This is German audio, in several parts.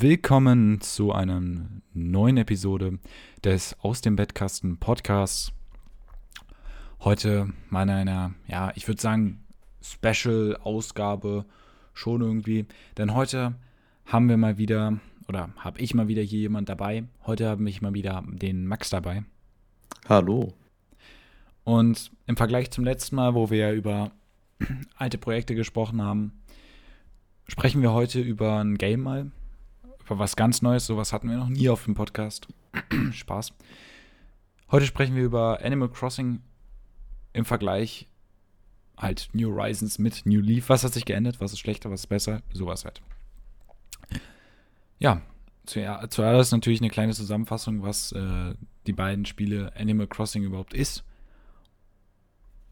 Willkommen zu einer neuen Episode des Aus dem Bettkasten Podcasts. Heute mal in einer, ja, ich würde sagen, Special-Ausgabe schon irgendwie. Denn heute haben wir mal wieder, oder habe ich mal wieder hier jemand dabei. Heute habe ich mal wieder den Max dabei. Hallo. Und im Vergleich zum letzten Mal, wo wir über alte Projekte gesprochen haben, sprechen wir heute über ein Game mal was ganz Neues. Sowas hatten wir noch nie auf dem Podcast. Spaß. Heute sprechen wir über Animal Crossing im Vergleich halt New Horizons mit New Leaf. Was hat sich geändert? Was ist schlechter? Was ist besser? Sowas halt. Ja, zuerst natürlich eine kleine Zusammenfassung, was äh, die beiden Spiele Animal Crossing überhaupt ist.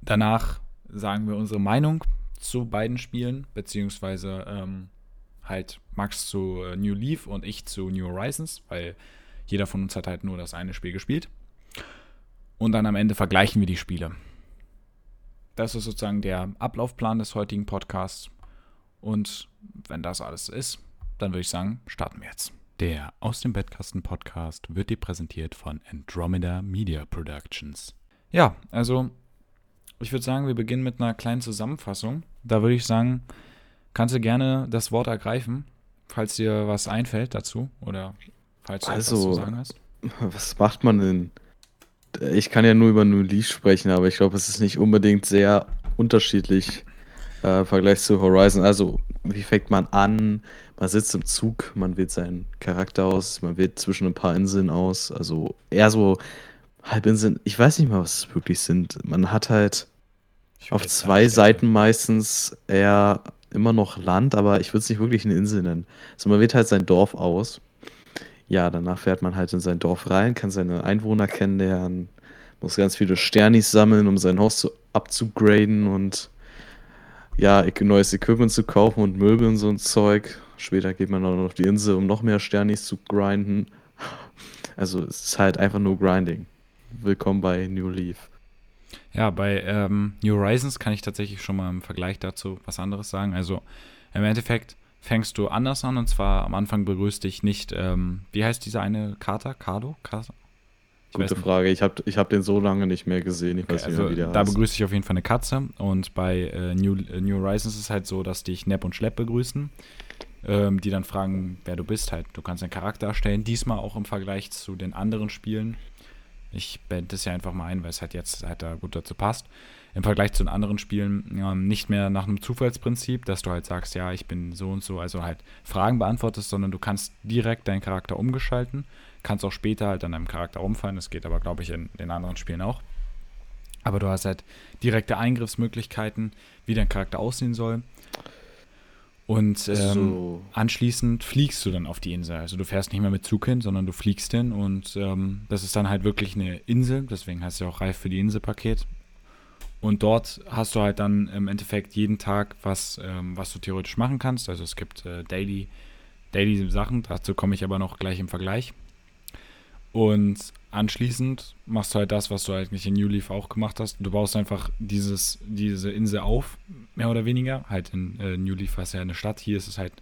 Danach sagen wir unsere Meinung zu beiden Spielen, beziehungsweise ähm, halt Max zu äh, New Leaf und ich zu New Horizons, weil jeder von uns hat halt nur das eine Spiel gespielt. Und dann am Ende vergleichen wir die Spiele. Das ist sozusagen der Ablaufplan des heutigen Podcasts. Und wenn das alles ist, dann würde ich sagen, starten wir jetzt. Der Aus dem Bettkasten Podcast wird dir präsentiert von Andromeda Media Productions. Ja, also ich würde sagen, wir beginnen mit einer kleinen Zusammenfassung. Da würde ich sagen, kannst du gerne das Wort ergreifen, falls dir was einfällt dazu oder falls du also, etwas zu sagen hast. Was macht man denn? Ich kann ja nur über New Leaf sprechen, aber ich glaube, es ist nicht unbedingt sehr unterschiedlich äh, im Vergleich zu Horizon. Also, wie fängt man an? Man sitzt im Zug, man wählt seinen Charakter aus, man wählt zwischen ein paar Inseln aus. Also eher so Halbinseln. Ich weiß nicht mal, was es wirklich sind. Man hat halt auf zwei Seiten meistens eher immer noch Land, aber ich würde es nicht wirklich eine Insel nennen. Also man wählt halt sein Dorf aus. Ja, danach fährt man halt in sein Dorf rein, kann seine Einwohner kennenlernen, muss ganz viele Sternis sammeln, um sein Haus zu, abzugraden und ja, neues Equipment zu kaufen und Möbel und so ein Zeug. Später geht man dann auf die Insel, um noch mehr Sternis zu grinden. Also es ist halt einfach nur Grinding. Willkommen bei New Leaf. Ja, bei ähm, New Horizons kann ich tatsächlich schon mal im Vergleich dazu was anderes sagen. Also im Endeffekt fängst du anders an und zwar am Anfang begrüßt dich nicht, ähm, wie heißt diese eine Kater? Kado? Kasa? Gute Frage. Ich habe ich hab den so lange nicht mehr gesehen. Ich okay, weiß nicht also, wie der Da heißt. begrüßt dich auf jeden Fall eine Katze. Und bei äh, New, äh, New Horizons ist es halt so, dass dich Nepp und Schlepp begrüßen. Ähm, die dann fragen, wer du bist. Halt, du kannst einen Charakter erstellen. Diesmal auch im Vergleich zu den anderen Spielen ich blende das ja einfach mal ein, weil es halt jetzt halt da gut dazu passt. Im Vergleich zu den anderen Spielen ähm, nicht mehr nach einem Zufallsprinzip, dass du halt sagst, ja, ich bin so und so, also halt Fragen beantwortest, sondern du kannst direkt deinen Charakter umgestalten, kannst auch später halt an deinem Charakter umfallen, das geht aber, glaube ich, in den anderen Spielen auch. Aber du hast halt direkte Eingriffsmöglichkeiten, wie dein Charakter aussehen soll. Und ähm, so. anschließend fliegst du dann auf die Insel. Also du fährst nicht mehr mit Zug hin, sondern du fliegst hin und ähm, das ist dann halt wirklich eine Insel, deswegen heißt es ja auch Reif für die Insel-Paket. Und dort hast du halt dann im Endeffekt jeden Tag was, ähm, was du theoretisch machen kannst. Also es gibt äh, Daily, Daily Sachen, dazu komme ich aber noch gleich im Vergleich. Und anschließend machst du halt das, was du halt nicht in New Leaf auch gemacht hast. Du baust einfach dieses, diese Insel auf, mehr oder weniger. Halt in äh, New Leaf war es ja eine Stadt. Hier ist es halt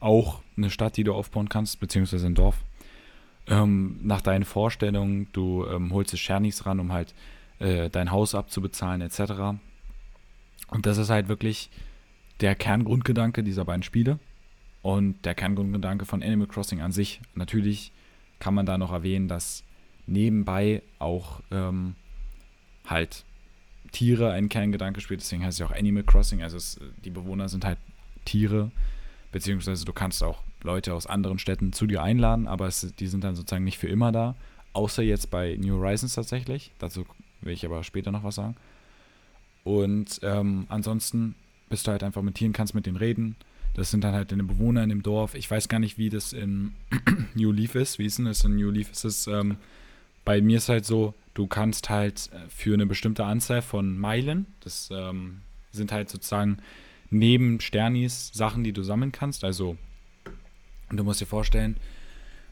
auch eine Stadt, die du aufbauen kannst, beziehungsweise ein Dorf. Ähm, nach deinen Vorstellungen, du ähm, holst die Schernis ran, um halt äh, dein Haus abzubezahlen, etc. Und das ist halt wirklich der Kerngrundgedanke dieser beiden Spiele und der Kerngrundgedanke von Animal Crossing an sich. Natürlich kann man da noch erwähnen, dass nebenbei auch ähm, halt Tiere ein Kerngedanke spielt. Deswegen heißt es ja auch Animal Crossing. Also es, die Bewohner sind halt Tiere, beziehungsweise du kannst auch Leute aus anderen Städten zu dir einladen, aber es, die sind dann sozusagen nicht für immer da. Außer jetzt bei New Horizons tatsächlich. Dazu will ich aber später noch was sagen. Und ähm, ansonsten bist du halt einfach mit Tieren, kannst mit denen reden, das sind dann halt deine Bewohner in dem Dorf. Ich weiß gar nicht, wie das in New Leaf ist. Wie ist denn das in New Leaf? Ist es, ähm, bei mir ist halt so, du kannst halt äh, für eine bestimmte Anzahl von Meilen, das ähm, sind halt sozusagen neben Sternis Sachen, die du sammeln kannst. Also, du musst dir vorstellen,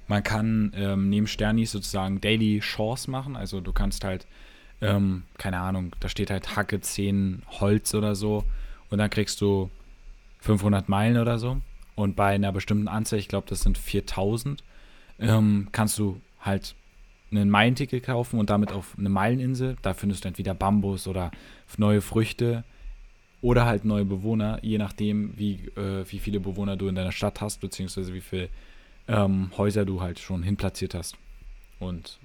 man kann ähm, neben Sternis sozusagen Daily Chores machen. Also, du kannst halt, ähm, keine Ahnung, da steht halt Hacke 10 Holz oder so. Und dann kriegst du 500 Meilen oder so. Und bei einer bestimmten Anzahl, ich glaube, das sind 4000, ähm, kannst du halt einen Meilenticket kaufen und damit auf eine Meileninsel. Da findest du entweder Bambus oder neue Früchte oder halt neue Bewohner, je nachdem, wie, äh, wie viele Bewohner du in deiner Stadt hast, beziehungsweise wie viele ähm, Häuser du halt schon hinplatziert hast. Und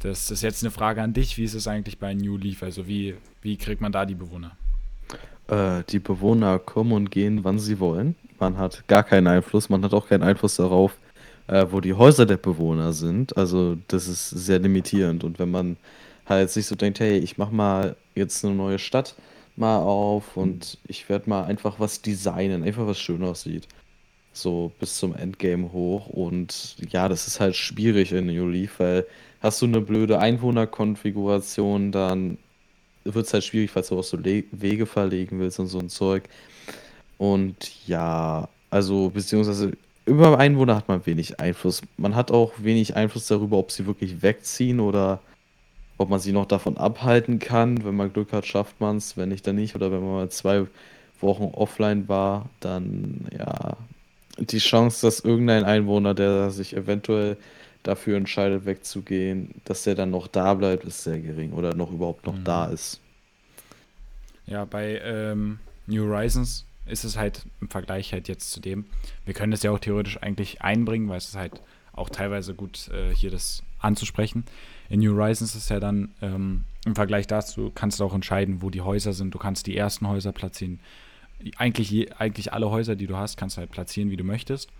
das ist jetzt eine Frage an dich, wie ist es eigentlich bei New Leaf? Also wie, wie kriegt man da die Bewohner? Äh, die Bewohner kommen und gehen, wann sie wollen. Man hat gar keinen Einfluss, man hat auch keinen Einfluss darauf, äh, wo die Häuser der Bewohner sind. Also das ist sehr limitierend. Und wenn man halt sich so denkt, hey, ich mach mal jetzt eine neue Stadt mal auf und ich werde mal einfach was designen, einfach was schön aussieht. So bis zum Endgame hoch. Und ja, das ist halt schwierig in New Leaf, weil hast du eine blöde Einwohnerkonfiguration, dann wird es halt schwierig, falls du auch so Le Wege verlegen willst und so ein Zeug. Und ja, also beziehungsweise über Einwohner hat man wenig Einfluss. Man hat auch wenig Einfluss darüber, ob sie wirklich wegziehen oder ob man sie noch davon abhalten kann. Wenn man Glück hat, schafft man es. Wenn nicht, dann nicht. Oder wenn man mal zwei Wochen offline war, dann ja, die Chance, dass irgendein Einwohner, der sich eventuell dafür entscheidet, wegzugehen, dass der dann noch da bleibt, ist sehr gering oder noch überhaupt noch mhm. da ist. Ja, bei ähm, New Horizons ist es halt im Vergleich halt jetzt zu dem, wir können das ja auch theoretisch eigentlich einbringen, weil es ist halt auch teilweise gut, äh, hier das anzusprechen. In New Horizons ist es ja dann ähm, im Vergleich dazu, kannst du auch entscheiden, wo die Häuser sind. Du kannst die ersten Häuser platzieren. Eigentlich, eigentlich alle Häuser, die du hast, kannst du halt platzieren, wie du möchtest.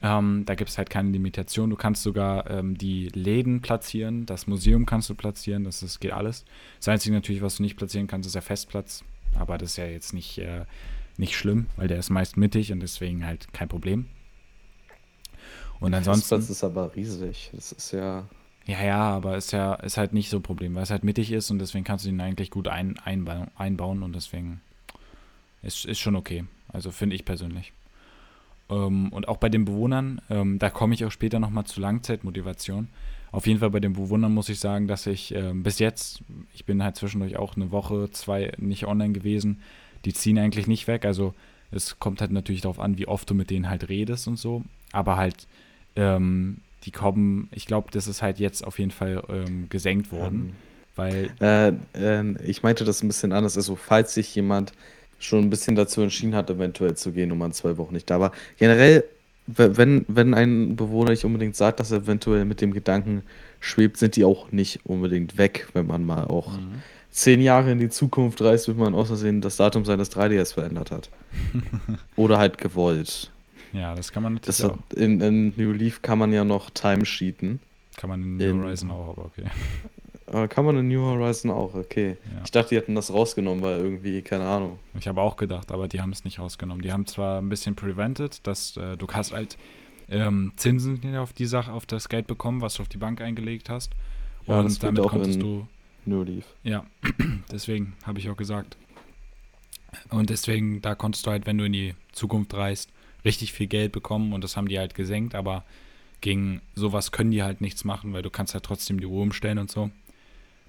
Ähm, da gibt es halt keine Limitation. Du kannst sogar ähm, die Läden platzieren, das Museum kannst du platzieren, das, das geht alles. Das Einzige natürlich, was du nicht platzieren kannst, ist der Festplatz. Aber das ist ja jetzt nicht, äh, nicht schlimm, weil der ist meist mittig und deswegen halt kein Problem. Und ansonsten. Festplatz ist aber riesig. Das ist ja. Ja, ja, aber ist ja ist halt nicht so ein Problem, weil es halt mittig ist und deswegen kannst du ihn eigentlich gut ein, einbauen, einbauen und deswegen ist, ist schon okay. Also finde ich persönlich. Ähm, und auch bei den Bewohnern, ähm, da komme ich auch später nochmal zu Langzeitmotivation. Auf jeden Fall bei den Bewohnern muss ich sagen, dass ich ähm, bis jetzt, ich bin halt zwischendurch auch eine Woche, zwei nicht online gewesen, die ziehen eigentlich nicht weg. Also es kommt halt natürlich darauf an, wie oft du mit denen halt redest und so. Aber halt, ähm, die kommen, ich glaube, das ist halt jetzt auf jeden Fall ähm, gesenkt worden. weil. Äh, äh, ich meinte das ein bisschen anders. Also, falls sich jemand schon ein bisschen dazu entschieden hat, eventuell zu gehen und man zwei Wochen nicht da war. Generell, wenn, wenn ein Bewohner nicht unbedingt sagt, dass er eventuell mit dem Gedanken schwebt, sind die auch nicht unbedingt weg, wenn man mal auch mhm. zehn Jahre in die Zukunft reist, wird man außersehen das Datum seines 3DS verändert hat. Oder halt gewollt. Ja, das kann man natürlich das auch. In, in New Leaf kann man ja noch timesheeten. Kann man in New Horizon auch, aber okay. Kann man in New Horizon auch, okay. Ja. Ich dachte, die hätten das rausgenommen, weil irgendwie, keine Ahnung. Ich habe auch gedacht, aber die haben es nicht rausgenommen. Die haben zwar ein bisschen prevented, dass äh, du hast halt ähm, Zinsen auf die Sache, auf das Geld bekommen, was du auf die Bank eingelegt hast. Ja, und damit konntest du. New Leaf. Ja, deswegen habe ich auch gesagt. Und deswegen, da konntest du halt, wenn du in die Zukunft reist, richtig viel Geld bekommen und das haben die halt gesenkt, aber gegen sowas können die halt nichts machen, weil du kannst halt trotzdem die Uhr umstellen und so.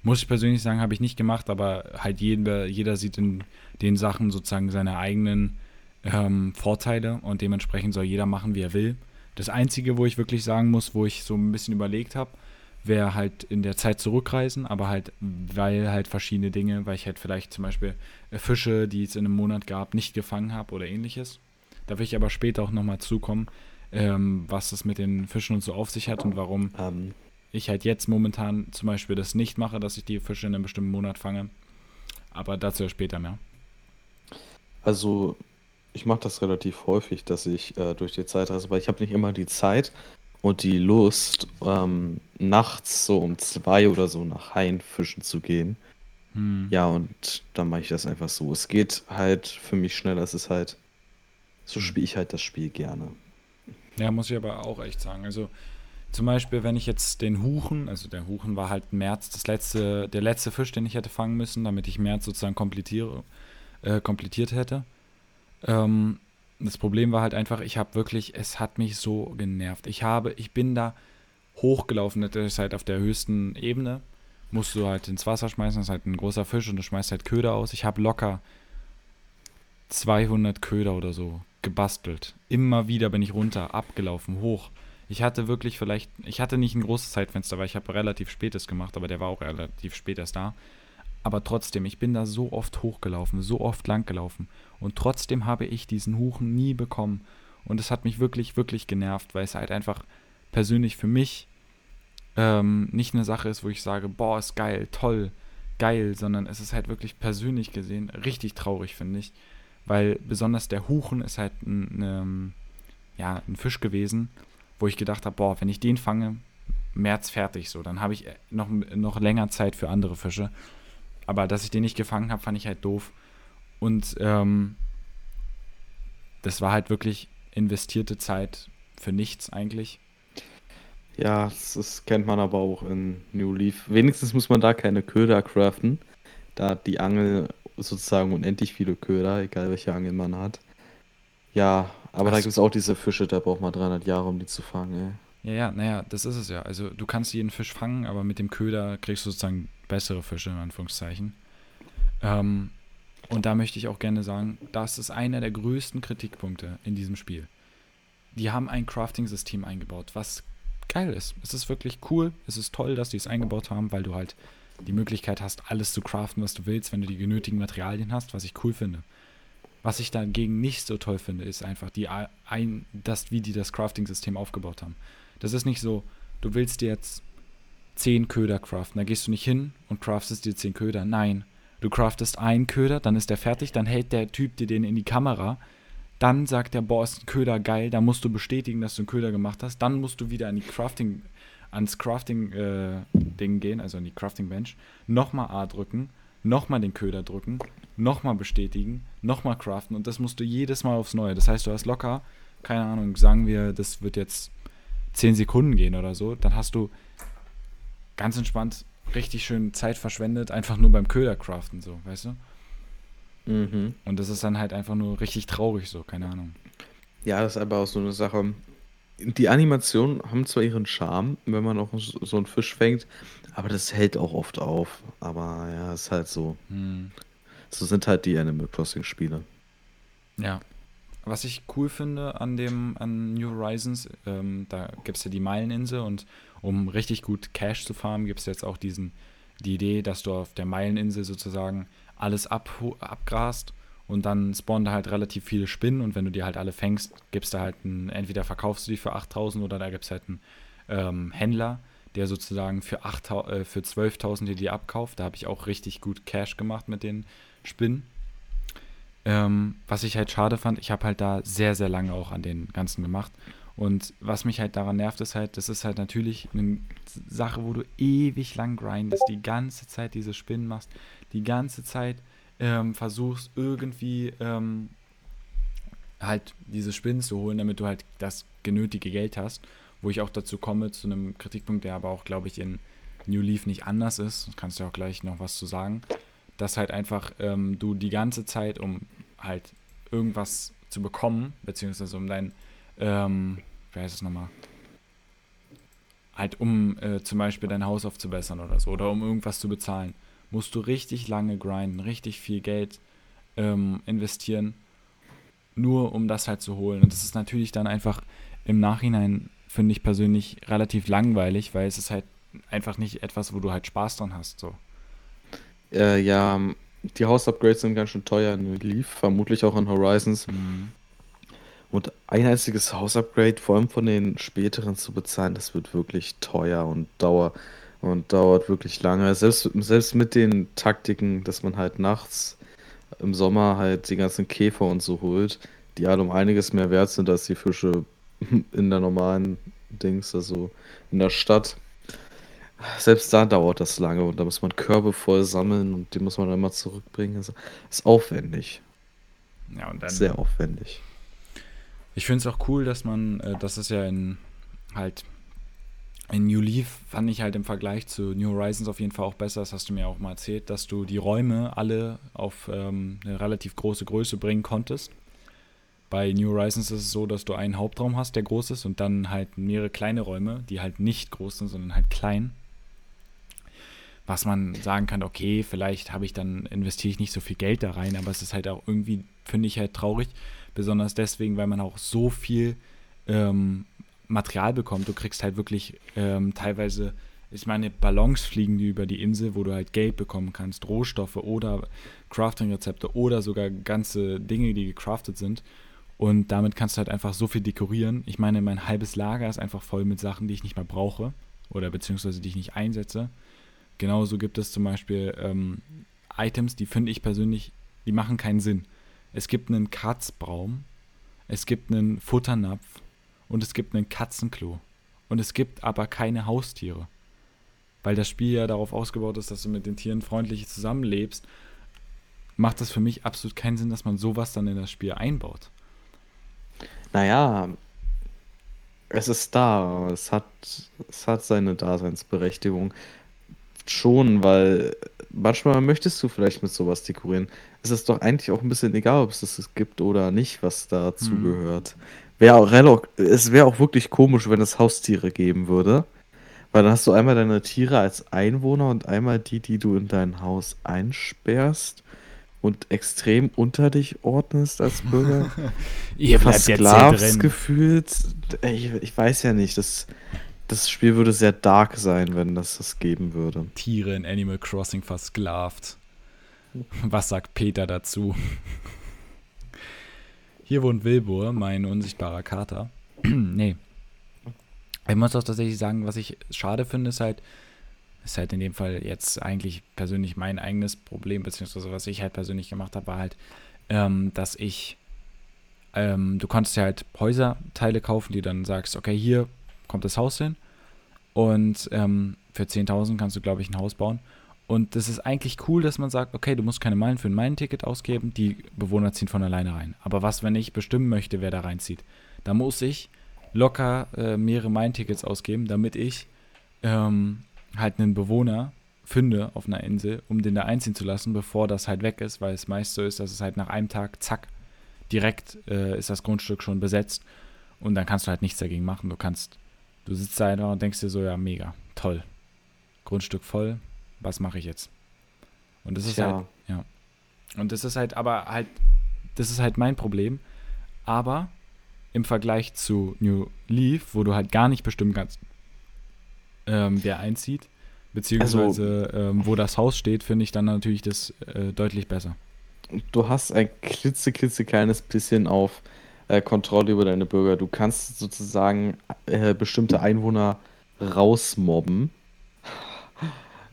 Muss ich persönlich sagen, habe ich nicht gemacht, aber halt jeder, jeder sieht in den Sachen sozusagen seine eigenen ähm, Vorteile und dementsprechend soll jeder machen, wie er will. Das Einzige, wo ich wirklich sagen muss, wo ich so ein bisschen überlegt habe, wäre halt in der Zeit zurückreisen, aber halt, weil halt verschiedene Dinge, weil ich halt vielleicht zum Beispiel äh, Fische, die es in einem Monat gab, nicht gefangen habe oder ähnliches. Da will ich aber später auch nochmal zukommen, ähm, was das mit den Fischen und so auf sich hat und warum. Ähm, ich halt jetzt momentan zum Beispiel das nicht mache, dass ich die Fische in einem bestimmten Monat fange. Aber dazu später mehr. Also, ich mache das relativ häufig, dass ich äh, durch die Zeit reise, weil ich habe nicht immer die Zeit und die Lust, ähm, nachts so um zwei oder so nach Haien fischen zu gehen. Hm. Ja, und dann mache ich das einfach so. Es geht halt für mich schneller, es ist halt, so spiele ich halt das Spiel gerne. Ja, muss ich aber auch echt sagen. Also, zum Beispiel, wenn ich jetzt den Huchen, also der Huchen war halt März das letzte, der letzte Fisch, den ich hätte fangen müssen, damit ich März sozusagen komplettiere, äh, komplettiert hätte. Ähm, das Problem war halt einfach, ich habe wirklich, es hat mich so genervt. Ich habe, ich bin da hochgelaufen, das ist halt auf der höchsten Ebene, musst du halt ins Wasser schmeißen, das ist halt ein großer Fisch und du schmeißt halt Köder aus. Ich habe locker 200 Köder oder so gebastelt. Immer wieder bin ich runter, abgelaufen, hoch. Ich hatte wirklich vielleicht, ich hatte nicht ein großes Zeitfenster, weil ich habe relativ spätes gemacht, aber der war auch relativ spät erst da. Aber trotzdem, ich bin da so oft hochgelaufen, so oft lang gelaufen. Und trotzdem habe ich diesen Huchen nie bekommen. Und es hat mich wirklich, wirklich genervt, weil es halt einfach persönlich für mich ähm, nicht eine Sache ist, wo ich sage, boah, ist geil, toll, geil, sondern es ist halt wirklich persönlich gesehen richtig traurig, finde ich. Weil besonders der Huchen ist halt ein, ein, ja, ein Fisch gewesen, wo ich gedacht habe, boah, wenn ich den fange, März fertig so, dann habe ich noch, noch länger Zeit für andere Fische. Aber dass ich den nicht gefangen habe, fand ich halt doof. Und ähm, das war halt wirklich investierte Zeit für nichts eigentlich. Ja, das, das kennt man aber auch in New Leaf. Wenigstens muss man da keine Köder craften. Da die Angel sozusagen unendlich viele Köder, egal welche Angel man hat. Ja, aber Ach, da gibt es auch diese Fische, da braucht man 300 Jahre, um die zu fangen. Ey. Ja, ja, naja, das ist es ja. Also du kannst jeden Fisch fangen, aber mit dem Köder kriegst du sozusagen bessere Fische, in Anführungszeichen. Ähm, und da möchte ich auch gerne sagen, das ist einer der größten Kritikpunkte in diesem Spiel. Die haben ein Crafting-System eingebaut, was geil ist. Es ist wirklich cool, es ist toll, dass die es eingebaut haben, weil du halt die Möglichkeit hast, alles zu craften, was du willst, wenn du die genötigen Materialien hast, was ich cool finde. Was ich dagegen nicht so toll finde, ist einfach die ein, das, wie die das Crafting-System aufgebaut haben. Das ist nicht so, du willst dir jetzt zehn Köder craften, da gehst du nicht hin und craftest dir zehn Köder. Nein, Du craftest einen Köder, dann ist der fertig, dann hält der Typ dir den in die Kamera. Dann sagt der, boah, ist ein Köder geil, da musst du bestätigen, dass du einen Köder gemacht hast. Dann musst du wieder an die Crafting, ans Crafting-Ding äh, gehen, also an die Crafting-Bench. Nochmal A drücken, nochmal den Köder drücken, nochmal bestätigen, nochmal craften und das musst du jedes Mal aufs Neue. Das heißt, du hast locker, keine Ahnung, sagen wir, das wird jetzt 10 Sekunden gehen oder so, dann hast du ganz entspannt richtig schön Zeit verschwendet, einfach nur beim Ködercraften, so, weißt du? Mhm. Und das ist dann halt einfach nur richtig traurig, so, keine Ahnung. Ja, das ist aber auch so eine Sache. Die Animationen haben zwar ihren Charme, wenn man auch so einen Fisch fängt, aber das hält auch oft auf. Aber ja, ist halt so. Hm. So sind halt die Animal Crossing Spiele. Ja. Was ich cool finde an dem an New Horizons, ähm, da gibt es ja die Meileninsel und um richtig gut Cash zu farmen, gibt es jetzt auch diesen, die Idee, dass du auf der Meileninsel sozusagen alles ab, abgrast und dann spawnen da halt relativ viele Spinnen und wenn du die halt alle fängst, gibst du halt einen, entweder verkaufst du die für 8000 oder da gibt es halt einen ähm, Händler, der sozusagen für, äh, für 12.000 dir die abkauft. Da habe ich auch richtig gut Cash gemacht mit den Spinnen. Ähm, was ich halt schade fand, ich habe halt da sehr, sehr lange auch an den ganzen gemacht. Und was mich halt daran nervt, ist halt, das ist halt natürlich eine Sache, wo du ewig lang grindest, die ganze Zeit diese Spinnen machst, die ganze Zeit ähm, versuchst irgendwie ähm, halt diese Spinnen zu holen, damit du halt das genötige Geld hast. Wo ich auch dazu komme, zu einem Kritikpunkt, der aber auch, glaube ich, in New Leaf nicht anders ist, kannst du auch gleich noch was zu sagen, dass halt einfach ähm, du die ganze Zeit, um halt irgendwas zu bekommen, beziehungsweise um dein ähm, wie heißt es nochmal? Halt, um äh, zum Beispiel dein Haus aufzubessern oder so, oder um irgendwas zu bezahlen, musst du richtig lange grinden, richtig viel Geld ähm, investieren, nur um das halt zu holen. Und das ist natürlich dann einfach im Nachhinein, finde ich persönlich, relativ langweilig, weil es ist halt einfach nicht etwas, wo du halt Spaß dran hast. So. Äh, ja, die Hausupgrades sind ganz schön teuer in Leaf, vermutlich auch in Horizons. Mhm. Und ein einziges Hausupgrade, vor allem von den späteren zu bezahlen, das wird wirklich teuer und dauert und dauert wirklich lange. Selbst, selbst mit den Taktiken, dass man halt nachts im Sommer halt die ganzen Käfer und so holt, die halt um einiges mehr wert sind als die Fische in der normalen Dings, also in der Stadt. Selbst da dauert das lange und da muss man Körbe voll sammeln und die muss man dann mal zurückbringen. Also, ist aufwendig. Ja, und dann, Sehr aufwendig. Ich finde es auch cool, dass man, äh, das ist ja in halt in New Leaf fand ich halt im Vergleich zu New Horizons auf jeden Fall auch besser, das hast du mir auch mal erzählt, dass du die Räume alle auf ähm, eine relativ große Größe bringen konntest. Bei New Horizons ist es so, dass du einen Hauptraum hast, der groß ist, und dann halt mehrere kleine Räume, die halt nicht groß sind, sondern halt klein. Was man sagen kann, okay, vielleicht habe ich dann, investiere ich nicht so viel Geld da rein, aber es ist halt auch irgendwie, finde ich halt traurig, besonders deswegen, weil man auch so viel ähm, Material bekommt. Du kriegst halt wirklich ähm, teilweise, ich meine, Ballons fliegen die über die Insel, wo du halt Geld bekommen kannst, Rohstoffe oder Crafting-Rezepte oder sogar ganze Dinge, die gecraftet sind. Und damit kannst du halt einfach so viel dekorieren. Ich meine, mein halbes Lager ist einfach voll mit Sachen, die ich nicht mehr brauche oder beziehungsweise die ich nicht einsetze. Genauso gibt es zum Beispiel ähm, Items, die finde ich persönlich, die machen keinen Sinn. Es gibt einen Kratzbaum, es gibt einen Futternapf und es gibt einen Katzenklo. Und es gibt aber keine Haustiere. Weil das Spiel ja darauf ausgebaut ist, dass du mit den Tieren freundlich zusammenlebst, macht das für mich absolut keinen Sinn, dass man sowas dann in das Spiel einbaut. Naja, es ist da. Es hat, es hat seine Daseinsberechtigung. Schon, weil manchmal möchtest du vielleicht mit sowas dekorieren. Es ist doch eigentlich auch ein bisschen egal, ob es das gibt oder nicht, was dazu hm. gehört. Wär auch, es wäre auch wirklich komisch, wenn es Haustiere geben würde. Weil dann hast du einmal deine Tiere als Einwohner und einmal die, die du in dein Haus einsperrst und extrem unter dich ordnest als Bürger. Ihr versklavst gefühlt. Ich, ich weiß ja nicht, das, das Spiel würde sehr dark sein, wenn das das geben würde. Tiere in Animal Crossing versklavt. Was sagt Peter dazu? Hier wohnt Wilbur, mein unsichtbarer Kater. nee. Ich muss auch tatsächlich sagen, was ich schade finde, ist halt, ist halt in dem Fall jetzt eigentlich persönlich mein eigenes Problem, beziehungsweise was ich halt persönlich gemacht habe, war halt, ähm, dass ich, ähm, du konntest ja halt Häuserteile kaufen, die dann sagst, okay, hier kommt das Haus hin und ähm, für 10.000 kannst du, glaube ich, ein Haus bauen. Und das ist eigentlich cool, dass man sagt, okay, du musst keine Meilen für ein Meilenticket ausgeben, die Bewohner ziehen von alleine rein. Aber was, wenn ich bestimmen möchte, wer da reinzieht? Da muss ich locker äh, mehrere Meilentickets ausgeben, damit ich ähm, halt einen Bewohner finde auf einer Insel, um den da einziehen zu lassen, bevor das halt weg ist, weil es meist so ist, dass es halt nach einem Tag, zack, direkt äh, ist das Grundstück schon besetzt und dann kannst du halt nichts dagegen machen. Du kannst, du sitzt da einfach und denkst dir so, ja, mega, toll. Grundstück voll, was mache ich jetzt? Und das ist ja. halt, ja. Und das ist halt, aber halt, das ist halt mein Problem. Aber im Vergleich zu New Leaf, wo du halt gar nicht bestimmen kannst, ähm, wer einzieht, beziehungsweise also, ähm, wo das Haus steht, finde ich dann natürlich das äh, deutlich besser. Du hast ein klitze, klitze kleines bisschen auf äh, Kontrolle über deine Bürger. Du kannst sozusagen äh, bestimmte Einwohner rausmobben.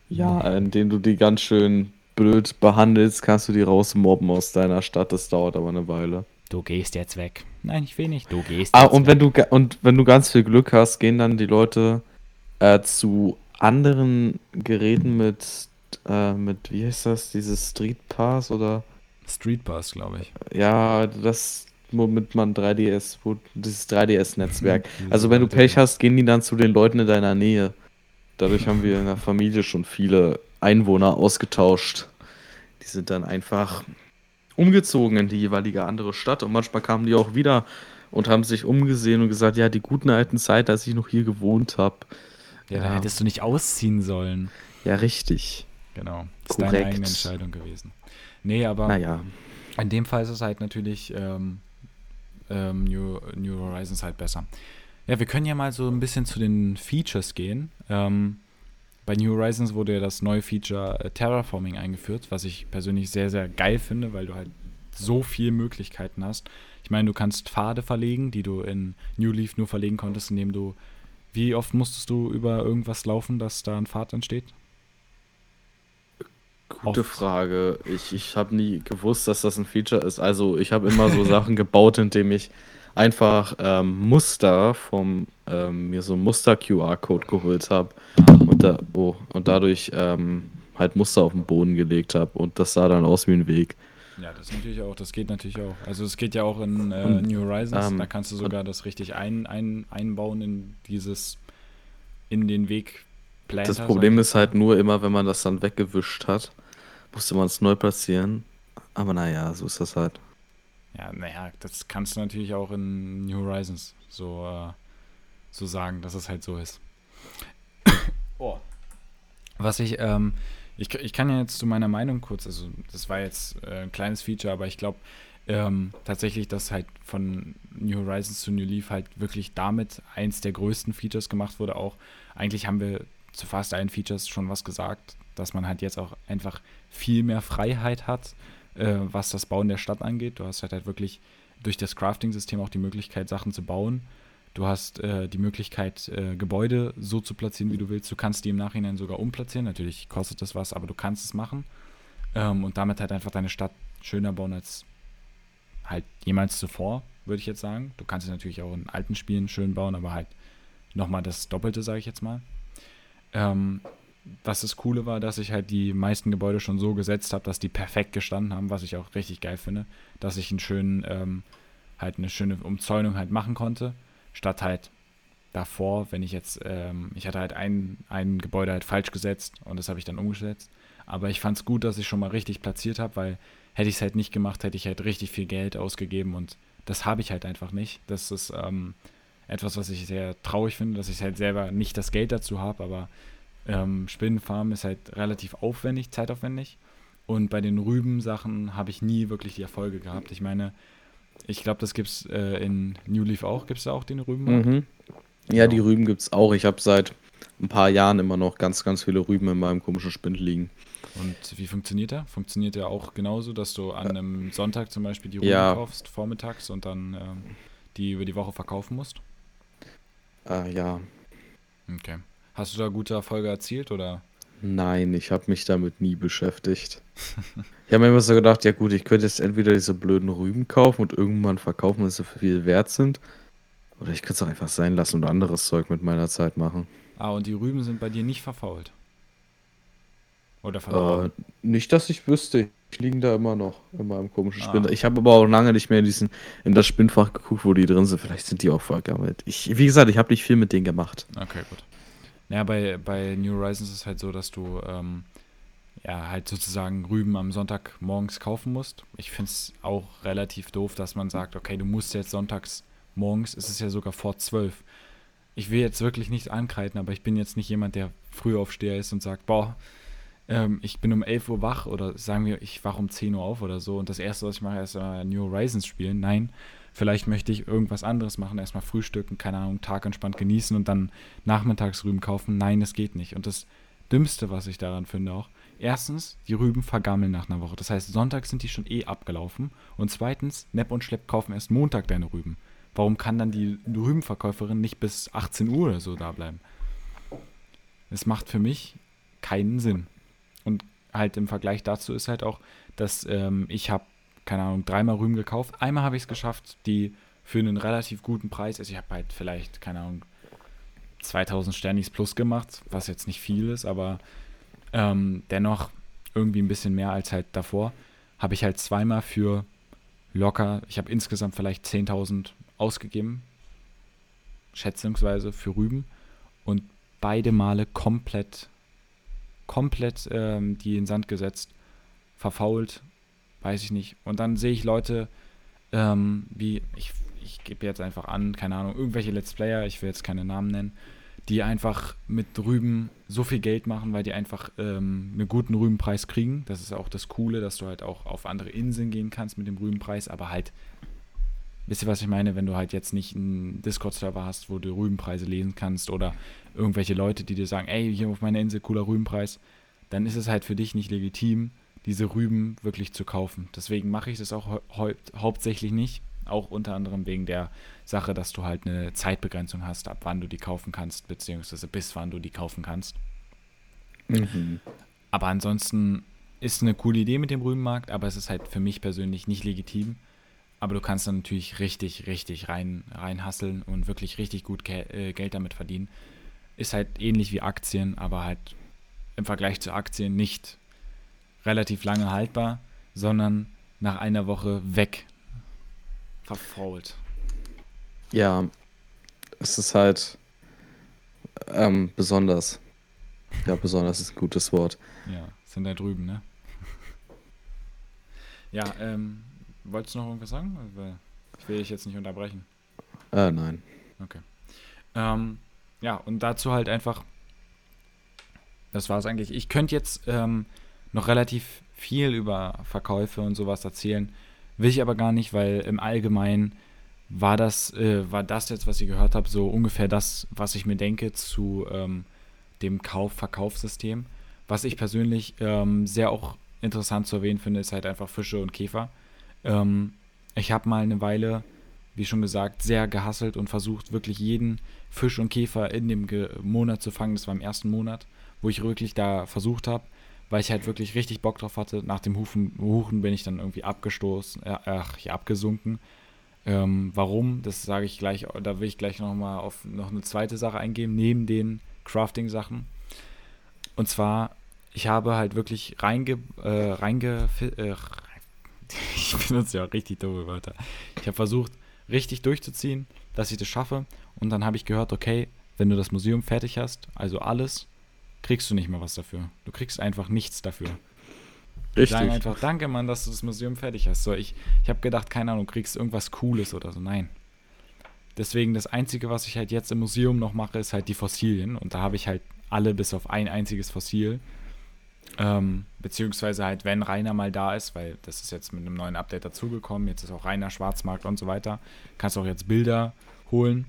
Ja, indem du die ganz schön blöd behandelst, kannst du die rausmobben aus deiner Stadt. Das dauert aber eine Weile. Du gehst jetzt weg. Nein, ich will nicht. Du gehst ah, jetzt und weg. Wenn du, und wenn du ganz viel Glück hast, gehen dann die Leute äh, zu anderen Geräten mit, äh, mit, wie heißt das, dieses Street Pass oder? Street Pass, glaube ich. Ja, das, womit man 3DS, wo, dieses 3DS-Netzwerk. also wenn du Pech hast, gehen die dann zu den Leuten in deiner Nähe. Dadurch haben wir in der Familie schon viele Einwohner ausgetauscht. Die sind dann einfach umgezogen in die jeweilige andere Stadt und manchmal kamen die auch wieder und haben sich umgesehen und gesagt, ja, die guten alten Zeit, als ich noch hier gewohnt habe. Ja, da hättest du nicht ausziehen sollen. Ja, richtig. Genau. Das ist Korrekt. deine eigene Entscheidung gewesen. Nee, aber naja. in dem Fall ist es halt natürlich ähm, ähm, New, New Horizons halt besser. Ja, wir können ja mal so ein bisschen zu den Features gehen. Ähm, bei New Horizons wurde ja das neue Feature äh, Terraforming eingeführt, was ich persönlich sehr, sehr geil finde, weil du halt so viele Möglichkeiten hast. Ich meine, du kannst Pfade verlegen, die du in New Leaf nur verlegen konntest, indem du wie oft musstest du über irgendwas laufen, dass da ein Pfad entsteht? Gute oft. Frage. Ich, ich habe nie gewusst, dass das ein Feature ist. Also ich habe immer so Sachen gebaut, indem ich einfach ähm, Muster vom ähm, mir so Muster-QR-Code geholt habe und, da, oh, und dadurch ähm, halt Muster auf den Boden gelegt habe und das sah dann aus wie ein Weg. Ja, das natürlich auch, das geht natürlich auch. Also es geht ja auch in äh, New Horizons, ähm, da kannst du sogar das richtig ein, ein, einbauen in dieses, in den Weg. Planter, das Problem ist halt nur immer, wenn man das dann weggewischt hat, musste man es neu platzieren. Aber naja, so ist das halt. Ja, naja, das kannst du natürlich auch in New Horizons so, äh, so sagen, dass es halt so ist. oh. Was ich, ähm, ich, ich kann ja jetzt zu meiner Meinung kurz, also das war jetzt äh, ein kleines Feature, aber ich glaube ähm, tatsächlich, dass halt von New Horizons zu New Leaf halt wirklich damit eins der größten Features gemacht wurde. Auch eigentlich haben wir zu fast allen Features schon was gesagt, dass man halt jetzt auch einfach viel mehr Freiheit hat, äh, was das Bauen der Stadt angeht. Du hast halt, halt wirklich durch das Crafting-System auch die Möglichkeit, Sachen zu bauen. Du hast äh, die Möglichkeit, äh, Gebäude so zu platzieren, wie du willst. Du kannst die im Nachhinein sogar umplatzieren. Natürlich kostet das was, aber du kannst es machen. Ähm, und damit halt einfach deine Stadt schöner bauen als halt jemals zuvor, würde ich jetzt sagen. Du kannst es natürlich auch in alten Spielen schön bauen, aber halt nochmal das Doppelte, sage ich jetzt mal. Ähm, was das Coole war, dass ich halt die meisten Gebäude schon so gesetzt habe, dass die perfekt gestanden haben, was ich auch richtig geil finde, dass ich einen schönen, ähm, halt eine schöne Umzäunung halt machen konnte, statt halt davor, wenn ich jetzt, ähm, ich hatte halt ein, ein Gebäude halt falsch gesetzt und das habe ich dann umgesetzt, aber ich fand es gut, dass ich schon mal richtig platziert habe, weil hätte ich es halt nicht gemacht, hätte ich halt richtig viel Geld ausgegeben und das habe ich halt einfach nicht. Das ist ähm, etwas, was ich sehr traurig finde, dass ich halt selber nicht das Geld dazu habe, aber ähm, Spinnenfarm ist halt relativ aufwendig, zeitaufwendig. Und bei den Rüben-Sachen habe ich nie wirklich die Erfolge gehabt. Ich meine, ich glaube, das gibt es äh, in New Leaf auch. Gibt es da auch den Rüben? Mhm. Ja, die Rüben gibt es auch. Ich habe seit ein paar Jahren immer noch ganz, ganz viele Rüben in meinem komischen Spind liegen. Und wie funktioniert der? Funktioniert der auch genauso, dass du an einem Sonntag zum Beispiel die Rüben Ja. kaufst, vormittags, und dann ähm, die über die Woche verkaufen musst? Äh, ja, Okay. Hast du da gute Erfolge erzielt oder? nein, ich habe mich damit nie beschäftigt. ich habe mir immer so gedacht, ja gut, ich könnte jetzt entweder diese blöden Rüben kaufen und irgendwann verkaufen, weil sie so viel wert sind. Oder ich könnte es auch einfach sein lassen und anderes Zeug mit meiner Zeit machen. Ah, und die Rüben sind bei dir nicht verfault? Oder verloren? Äh, nicht, dass ich wüsste. Liegen da immer noch in meinem komischen Ah. Spind. Ich habe aber auch lange nicht mehr in, diesen, in das Spinnfach geguckt, wo die drin sind. Vielleicht sind die auch vergammelt. Ich, wie gesagt, ich habe nicht viel mit denen gemacht. Okay, gut. Ja, bei, bei New Horizons ist es halt so, dass du ähm, ja halt sozusagen Rüben am Sonntag morgens kaufen musst. Ich finde es auch relativ doof, dass man sagt, okay, du musst jetzt sonntags morgens, es ist ja sogar vor zwölf. Ich will jetzt wirklich nicht ankreiden, aber ich bin jetzt nicht jemand, der Frühaufsteher ist und sagt, boah, ähm, ich bin um 11 Uhr wach oder sagen wir, ich wach um 10 Uhr auf oder so und das erste, was ich mache, ist äh, New Horizons spielen. Nein, vielleicht möchte ich irgendwas anderes machen, erstmal frühstücken, keine Ahnung, Tag entspannt genießen und dann nachmittags Rüben kaufen. Nein, das geht nicht. Und das Dümmste, was ich daran finde auch, erstens, die Rüben vergammeln nach einer Woche. Das heißt, Sonntag sind die schon eh abgelaufen. Und zweitens, Nepp und Schlepp kaufen erst Montag deine Rüben. Warum kann dann die Rübenverkäuferin nicht bis 18 Uhr oder so da bleiben? Das macht für mich keinen Sinn. Halt im Vergleich dazu ist halt auch, dass ähm, ich habe, keine Ahnung, dreimal Rüben gekauft. Einmal habe ich es geschafft, die für einen relativ guten Preis, also ich habe halt vielleicht, keine Ahnung, 2000 Sternis plus gemacht, was jetzt nicht viel ist, aber ähm, dennoch irgendwie ein bisschen mehr als halt davor, habe ich halt zweimal für locker, ich habe insgesamt vielleicht 10.000 ausgegeben, schätzungsweise für Rüben und beide Male komplett, komplett ähm, die in den Sand gesetzt, verfault, weiß ich nicht. Und dann sehe ich Leute, ähm, wie, ich, ich gebe jetzt einfach an, keine Ahnung, irgendwelche Let's Player, ich will jetzt keine Namen nennen, die einfach mit Rüben so viel Geld machen, weil die einfach ähm, einen guten Rübenpreis kriegen. Das ist auch das Coole, dass du halt auch auf andere Inseln gehen kannst mit dem Rübenpreis, aber halt, wisst ihr, was ich meine, wenn du halt jetzt nicht einen Discord-Server hast, wo du Rübenpreise lesen kannst oder irgendwelche Leute, die dir sagen, ey, hier auf meiner Insel cooler Rübenpreis, dann ist es halt für dich nicht legitim, diese Rüben wirklich zu kaufen. Deswegen mache ich das auch hau haupt- hauptsächlich nicht. Auch unter anderem wegen der Sache, dass du halt eine Zeitbegrenzung hast, ab wann du die kaufen kannst, beziehungsweise bis wann du die kaufen kannst. Mhm. Aber ansonsten ist eine coole Idee mit dem Rübenmarkt, aber es ist halt für mich persönlich nicht legitim. Aber du kannst dann natürlich richtig, richtig rein, reinhasseln und wirklich richtig gut Ge äh, Geld damit verdienen. Ist halt ähnlich wie Aktien, aber halt im Vergleich zu Aktien nicht relativ lange haltbar, sondern nach einer Woche weg. Verfault. Ja, es ist halt ähm, besonders. Ja, besonders ist ein gutes Wort. Ja, sind da drüben, ne? ja, ähm, wolltest du noch irgendwas sagen? Ich will dich jetzt nicht unterbrechen. Äh, nein. Ähm, ja, und dazu halt einfach, das war es eigentlich. Ich könnte jetzt ähm, noch relativ viel über Verkäufe und sowas erzählen, will ich aber gar nicht, weil im Allgemeinen war das, äh, war das jetzt, was ich gehört habe, so ungefähr das, was ich mir denke zu ähm, dem Kauf-Verkaufssystem. Was ich persönlich ähm, sehr auch interessant zu erwähnen finde, ist halt einfach Fische und Käfer. Ähm, ich habe mal eine Weile, wie schon gesagt, sehr gehasselt und versucht, wirklich jeden Fisch und Käfer in dem Ge Monat zu fangen. Das war im ersten Monat, wo ich wirklich da versucht habe, weil ich halt wirklich richtig Bock drauf hatte. Nach dem Hufen, Huchen bin ich dann irgendwie abgestoßen, äh, ach, ja, abgesunken. Ähm, warum? Das sage ich gleich, da will ich gleich nochmal auf noch eine zweite Sache eingehen, neben den Crafting-Sachen. Und zwar, ich habe halt wirklich reinge, äh, reinge, äh, ich benutze ja auch richtig dumme Wörter. Ich habe versucht, richtig durchzuziehen, dass ich das schaffe. Und dann habe ich gehört, okay, wenn du das Museum fertig hast, also alles, kriegst du nicht mehr was dafür. Du kriegst einfach nichts dafür. Richtig. Sagen einfach, danke Mann, dass du das Museum fertig hast. So, ich ich habe gedacht, keine Ahnung, du kriegst irgendwas Cooles oder so. Nein. Deswegen das Einzige, was ich halt jetzt im Museum noch mache, ist halt die Fossilien. Und da habe ich halt alle bis auf ein einziges Fossil. Ähm, beziehungsweise halt, wenn Rainer mal da ist, weil das ist jetzt mit einem neuen Update dazugekommen, jetzt ist auch Rainer Schwarzmarkt und so weiter, kannst auch jetzt Bilder holen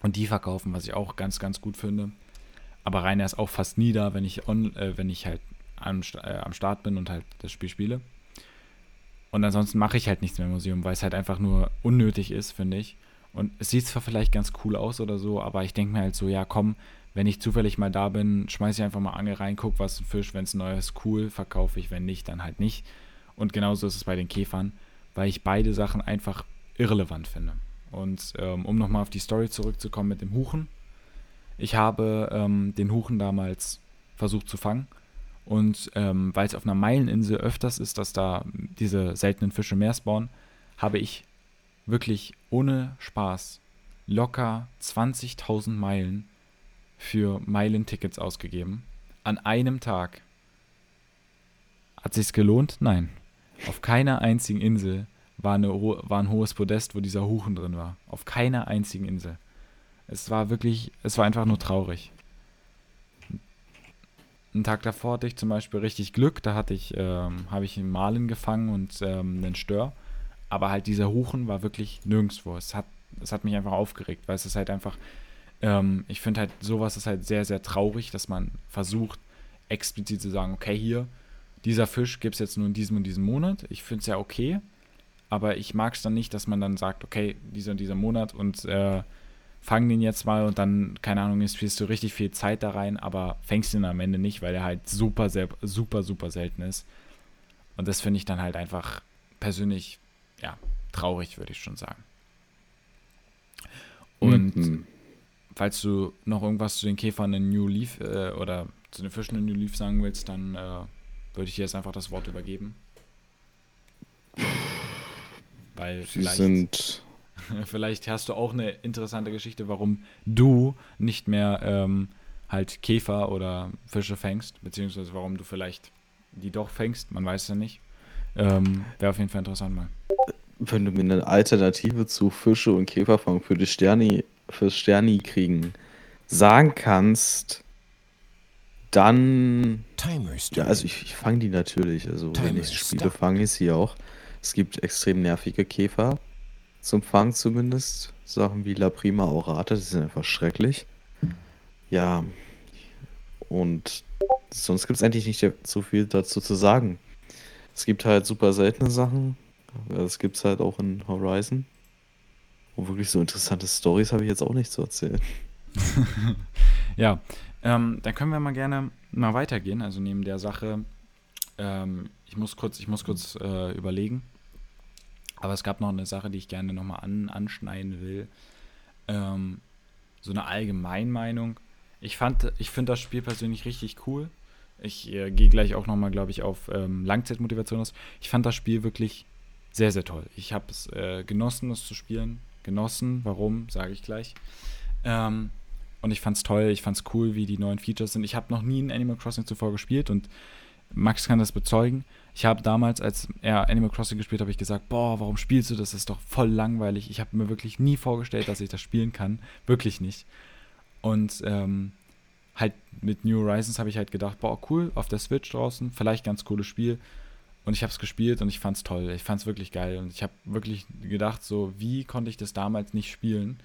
und die verkaufen, was ich auch ganz, ganz gut finde. Aber Rainer ist auch fast nie da, wenn ich, on, äh, wenn ich halt am, äh, am Start bin und halt das Spiel spiele. Und ansonsten mache ich halt nichts mehr im Museum, weil es halt einfach nur unnötig ist, finde ich. Und es sieht zwar vielleicht ganz cool aus oder so, aber ich denke mir halt so, ja komm, wenn ich zufällig mal da bin, schmeiße ich einfach mal Angel rein, guck, was ein Fisch, wenn es neu ist, cool, verkaufe ich, wenn nicht, dann halt nicht. Und genauso ist es bei den Käfern, weil ich beide Sachen einfach irrelevant finde. Und ähm, um nochmal auf die Story zurückzukommen mit dem Huchen. Ich habe ähm, den Huchen damals versucht zu fangen. Und ähm, weil es auf einer Meileninsel öfters ist, dass da diese seltenen Fische mehr spawnen, habe ich wirklich ohne Spaß locker 20.000 Meilen für Meilentickets ausgegeben. An einem Tag. Hat sich's gelohnt? Nein. Auf keiner einzigen Insel war, eine, war ein hohes Podest, wo dieser Huchen drin war. Auf keiner einzigen Insel. Es war wirklich, es war einfach nur traurig. Einen Tag davor hatte ich zum Beispiel richtig Glück. Da hatte ich, ähm, habe ich einen Malen gefangen und ähm, einen Stör. Aber halt dieser Huchen war wirklich nirgendwo. Es hat, es hat mich einfach aufgeregt, weil es ist halt einfach, ähm, ich finde halt, sowas ist halt sehr, sehr traurig, dass man versucht, explizit zu sagen, okay, hier, dieser Fisch gibt es jetzt nur in diesem und diesem Monat. Ich finde es ja okay, aber ich mag es dann nicht, dass man dann sagt, okay, dieser und dieser Monat und äh, fang den jetzt mal und dann, keine Ahnung, investierst du richtig viel Zeit da rein, aber fängst ihn am Ende nicht, weil er halt super, sehr, super, super selten ist. Und das finde ich dann halt einfach persönlich, ja, traurig, würde ich schon sagen. Und mhm falls du noch irgendwas zu den Käfern in New Leaf äh, oder zu den Fischen in New Leaf sagen willst, dann äh, würde ich dir jetzt einfach das Wort übergeben. Weil Sie vielleicht, sind vielleicht hast du auch eine interessante Geschichte, warum du nicht mehr ähm, halt Käfer oder Fische fängst, beziehungsweise warum du vielleicht die doch fängst, man weiß es ja nicht. Ähm, Wäre auf jeden Fall interessant mal. Wenn du mir eine Alternative zu Fische und Käferfang für die Sterni fürs Sterni kriegen sagen kannst, dann. Ja, also ich, ich fange die natürlich. Also Timer wenn ich spiele, fange ich sie auch. Es gibt extrem nervige Käfer. Zum Fang zumindest. Sachen wie La Prima Aurate, die sind einfach schrecklich. Ja. Und sonst gibt es eigentlich nicht so viel dazu zu sagen. Es gibt halt super seltene Sachen. Das gibt es halt auch in Horizon. Und wirklich so interessante Stories habe ich jetzt auch nicht zu erzählen. ja, ähm, dann können wir mal gerne mal weitergehen. Also neben der Sache, ähm, ich muss kurz, ich muss kurz äh, überlegen. Aber es gab noch eine Sache, die ich gerne nochmal an, anschneiden will. Ähm, so eine Allgemeinmeinung. Ich fand, ich finde das Spiel persönlich richtig cool. Ich äh, gehe gleich auch nochmal, glaube ich, auf ähm, Langzeitmotivation aus. Ich fand das Spiel wirklich sehr, sehr toll. Ich habe es äh, genossen, das zu spielen genossen. Warum, sage ich gleich. Ähm, und ich fand es toll, ich fand es cool, wie die neuen Features sind. Ich habe noch nie ein Animal Crossing zuvor gespielt und Max kann das bezeugen. Ich habe damals, als er Animal Crossing gespielt habe ich gesagt, boah, warum spielst du das? Das ist doch voll langweilig. Ich habe mir wirklich nie vorgestellt, dass ich das spielen kann. Wirklich nicht. Und ähm, halt mit New Horizons habe ich halt gedacht, boah, cool, auf der Switch draußen, vielleicht ganz cooles Spiel. Und ich habe es gespielt und ich fand es toll. Ich fand es wirklich geil. Und ich habe wirklich gedacht, so, wie konnte ich das damals nicht spielen?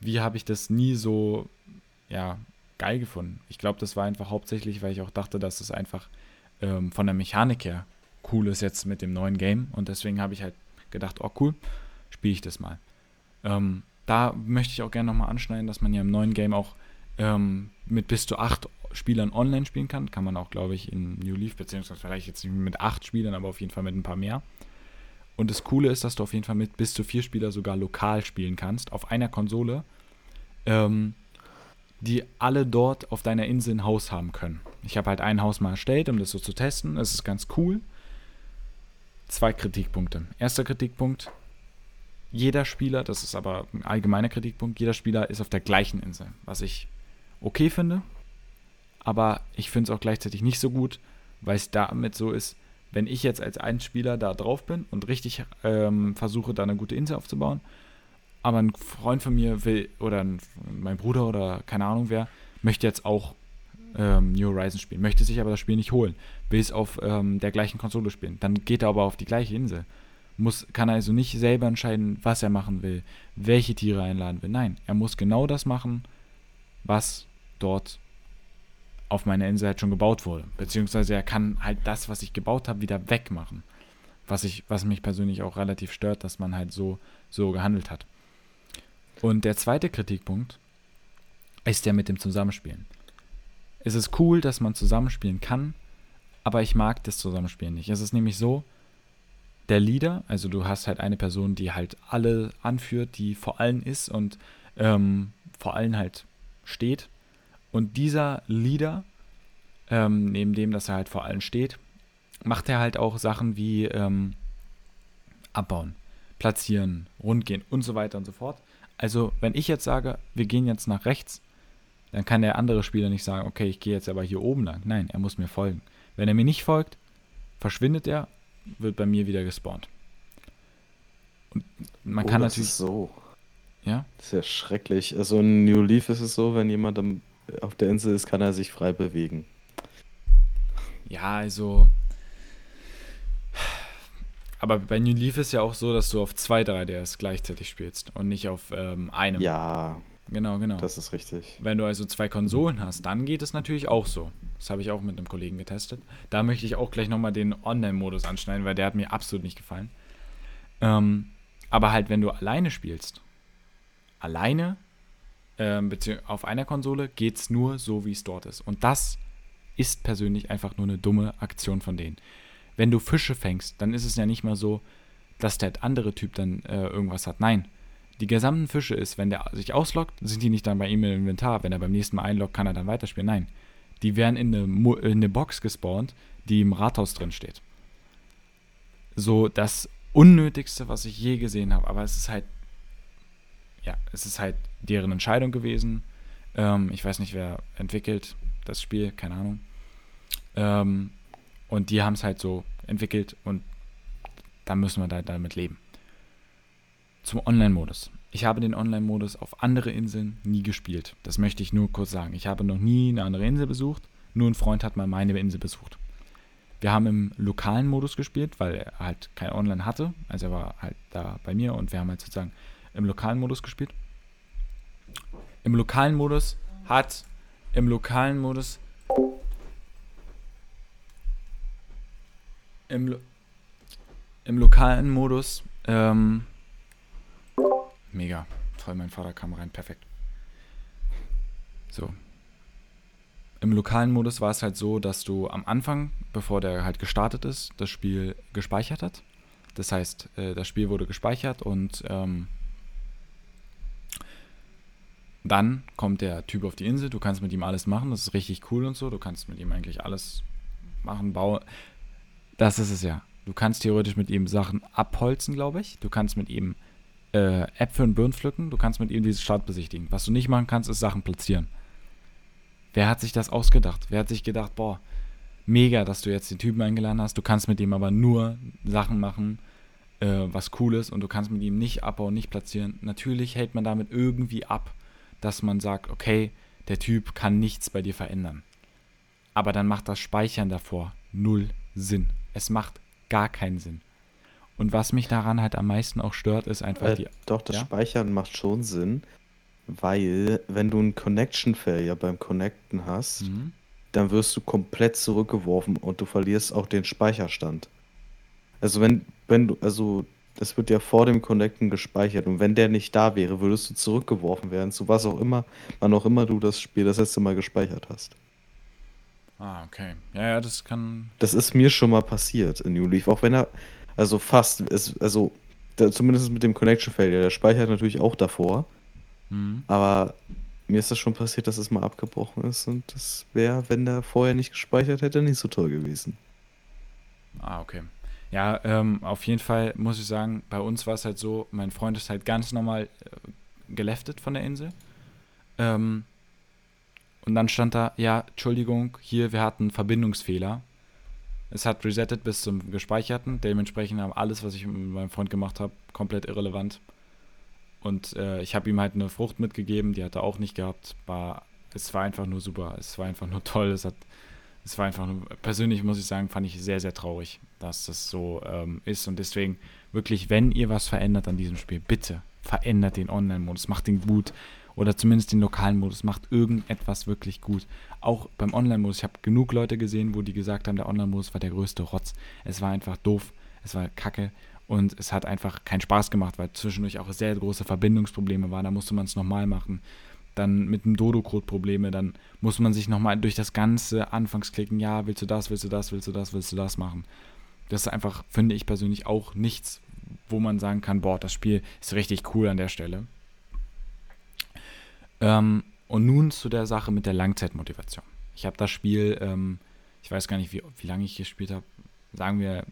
Wie habe ich das nie so, ja, geil gefunden? Ich glaube, das war einfach hauptsächlich, weil ich auch dachte, dass es einfach ähm, von der Mechanik her cool ist jetzt mit dem neuen Game. Und deswegen habe ich halt gedacht, oh cool, spiele ich das mal. Ähm, da möchte ich auch gerne nochmal anschneiden, dass man ja im neuen Game auch ähm, mit bis zu acht Spielern online spielen kann. Kann man auch, glaube ich, in New Leaf, beziehungsweise vielleicht jetzt nicht mit acht Spielern, aber auf jeden Fall mit ein paar mehr. Und das Coole ist, dass du auf jeden Fall mit bis zu vier Spieler sogar lokal spielen kannst, auf einer Konsole, ähm, die alle dort auf deiner Insel ein Haus haben können. Ich habe halt ein Haus mal erstellt, um das so zu testen. Es ist ganz cool. Zwei Kritikpunkte. Erster Kritikpunkt, jeder Spieler, das ist aber ein allgemeiner Kritikpunkt, jeder Spieler ist auf der gleichen Insel, was ich okay finde, aber ich finde es auch gleichzeitig nicht so gut, weil es damit so ist, wenn ich jetzt als ein Spieler da drauf bin und richtig ähm, versuche, da eine gute Insel aufzubauen, aber ein Freund von mir will, oder ein, mein Bruder oder keine Ahnung wer, möchte jetzt auch ähm, New Horizons spielen, möchte sich aber das Spiel nicht holen, will es auf ähm, der gleichen Konsole spielen, dann geht er aber auf die gleiche Insel. Muss, kann also nicht selber entscheiden, was er machen will, welche Tiere er einladen will. Nein, er muss genau das machen, was dort auf meiner Insel halt schon gebaut wurde. Beziehungsweise er kann halt das, was ich gebaut habe, wieder wegmachen. Was, ich, was mich persönlich auch relativ stört, dass man halt so, so gehandelt hat. Und der zweite Kritikpunkt ist der mit dem Zusammenspielen. Es ist cool, dass man zusammenspielen kann, aber ich mag das Zusammenspielen nicht. Es ist nämlich so, der Leader, also du hast halt eine Person, die halt alle anführt, die vor allen ist und ähm, vor allen halt steht. Und dieser Leader, ähm, neben dem, dass er halt vor allen steht, macht er halt auch Sachen wie ähm, abbauen, platzieren, rundgehen und so weiter und so fort. Also, wenn ich jetzt sage, wir gehen jetzt nach rechts, dann kann der andere Spieler nicht sagen, okay, ich gehe jetzt aber hier oben lang. Nein, er muss mir folgen. Wenn er mir nicht folgt, verschwindet er, wird bei mir wieder gespawnt. Und man oh, kann das natürlich. Ist so. Ja? Das ist ja schrecklich. Also in New Leaf ist es so, wenn jemand auf der Insel ist, kann er sich frei bewegen. Ja, also. Aber bei New Leaf ist ja auch so, dass du auf zwei 3DS gleichzeitig spielst und nicht auf ähm, einem. Ja. Genau, genau. Das ist richtig. Wenn du also zwei Konsolen hast, dann geht es natürlich auch so. Das habe ich auch mit einem Kollegen getestet. Da möchte ich auch gleich nochmal den Online-Modus anschneiden, weil der hat mir absolut nicht gefallen. Ähm, aber halt, wenn du alleine spielst, alleine ähm, auf einer Konsole geht es nur so, wie es dort ist. Und das ist persönlich einfach nur eine dumme Aktion von denen. Wenn du Fische fängst, dann ist es ja nicht mal so, dass der andere Typ dann äh, irgendwas hat. Nein, die gesamten Fische ist, wenn der sich ausloggt, sind die nicht dann bei ihm im Inventar. Wenn er beim nächsten Mal einloggt, kann er dann weiterspielen. Nein, die werden in eine, in eine Box gespawnt, die im Rathaus drin steht. So das Unnötigste, was ich je gesehen habe. Aber es ist halt, ja, es ist halt deren Entscheidung gewesen. Ähm, ich weiß nicht, wer entwickelt das Spiel, keine Ahnung. Ähm, und die haben es halt so entwickelt und da müssen wir da damit leben. Zum Online-Modus. Ich habe den Online-Modus auf andere Inseln nie gespielt. Das möchte ich nur kurz sagen. Ich habe noch nie eine andere Insel besucht. Nur ein Freund hat mal meine Insel besucht. Wir haben im lokalen Modus gespielt, weil er halt kein Online hatte. Also er war halt da bei mir und wir haben halt sozusagen im lokalen Modus gespielt. Im lokalen Modus hat im lokalen Modus im, im lokalen Modus ähm, Mega. Toll, mein Vater kam rein. Perfekt. So. Im lokalen Modus war es halt so, dass du am Anfang, bevor der halt gestartet ist, das Spiel gespeichert hat. Das heißt, äh, das Spiel wurde gespeichert und ähm, dann kommt der Typ auf die Insel. Du kannst mit ihm alles machen. Das ist richtig cool und so. Du kannst mit ihm eigentlich alles machen, bauen. Das ist es ja. Du kannst theoretisch mit ihm Sachen abholzen, glaube ich. Du kannst mit ihm äh, Äpfel und Birnen pflücken. Du kannst mit ihm diese Stadt besichtigen. Was du nicht machen kannst, ist Sachen platzieren. Wer hat sich das ausgedacht? Wer hat sich gedacht, boah, mega, dass du jetzt den Typen eingeladen hast. Du kannst mit ihm aber nur Sachen machen, äh, was cool ist und du kannst mit ihm nicht abbauen, nicht platzieren. Natürlich hält man damit irgendwie ab, dass man sagt, okay, der Typ kann nichts bei dir verändern. Aber dann macht das Speichern davor null Sinn. Es macht gar keinen Sinn. Und was mich daran halt am meisten auch stört, ist einfach Äh, die. doch, das ja? Speichern macht schon Sinn, weil wenn du einen Connection Failure beim Connecten hast, Mhm. dann wirst du komplett zurückgeworfen und du verlierst auch den Speicherstand. Also wenn, wenn du, also das wird ja vor dem Connecten gespeichert und wenn der nicht da wäre, würdest du zurückgeworfen werden, zu was auch immer, wann auch immer du das Spiel das letzte Mal gespeichert hast. Ah, okay. Ja, ja, das kann. Das ist mir schon mal passiert in New Leaf, auch wenn er, also fast, ist, also da, zumindest mit dem Connection Failure, der speichert natürlich auch davor, Mhm. aber mir ist das schon passiert, dass es mal abgebrochen ist und das wäre, wenn der vorher nicht gespeichert hätte, nicht so toll gewesen. Ah, okay. Ja, ähm, auf jeden Fall muss ich sagen, bei uns war es halt so, mein Freund ist halt ganz normal äh, geleftet von der Insel. Ähm, und dann stand da, ja, Entschuldigung, hier, wir hatten Verbindungsfehler. Es hat resettet bis zum Gespeicherten. Dementsprechend haben alles, was ich mit meinem Freund gemacht habe, komplett irrelevant. Und äh, ich habe ihm halt eine Frucht mitgegeben, die hat er auch nicht gehabt. War, es war einfach nur super. Es war einfach nur toll. Es hat es war einfach, nur- persönlich muss ich sagen, fand ich sehr, sehr traurig, dass das so ähm, ist. Und deswegen wirklich, wenn ihr was verändert an diesem Spiel, bitte verändert den Online-Modus, macht den gut. Oder zumindest den lokalen Modus, macht irgendetwas wirklich gut. Auch beim Online-Modus, ich habe genug Leute gesehen, wo die gesagt haben, der Online-Modus war der größte Rotz. Es war einfach doof, es war kacke und es hat einfach keinen Spaß gemacht, weil zwischendurch auch sehr große Verbindungsprobleme waren. Da musste man es nochmal machen dann mit dem Dodo-Code Probleme, dann muss man sich nochmal durch das ganze Anfangsklicken, ja, willst du das, willst du das, willst du das, willst du das machen. Das ist einfach, finde ich persönlich, auch nichts, wo man sagen kann, boah, das Spiel ist richtig cool an der Stelle. Ähm, und nun zu der Sache mit der Langzeitmotivation. Ich habe das Spiel, ähm, ich weiß gar nicht, wie, wie lange ich gespielt habe, sagen wir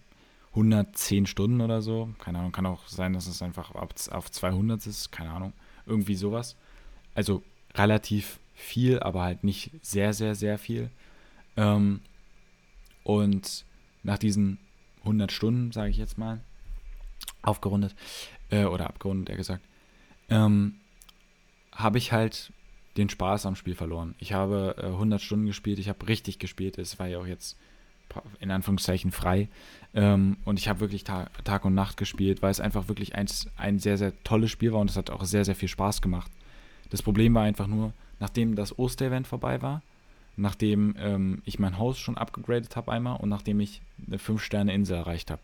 110 Stunden oder so. Keine Ahnung, kann auch sein, dass es einfach auf 200 ist, keine Ahnung, irgendwie sowas also relativ viel, aber halt nicht sehr, sehr, sehr viel. Ähm, und nach diesen 100 Stunden, sage ich jetzt mal, aufgerundet, äh, oder abgerundet, eher gesagt, ähm, habe ich halt den Spaß am Spiel verloren. Ich habe äh, 100 Stunden gespielt, ich habe richtig gespielt, es war ja auch jetzt in Anführungszeichen frei. Ähm, und ich habe wirklich Ta Tag und Nacht gespielt, weil es einfach wirklich eins, ein sehr, sehr tolles Spiel war und es hat auch sehr, sehr viel Spaß gemacht. Das Problem war einfach nur, nachdem das Osterevent vorbei war, nachdem ähm, ich mein Haus schon abgegradet habe einmal und nachdem ich eine 5-Sterne-Insel erreicht habe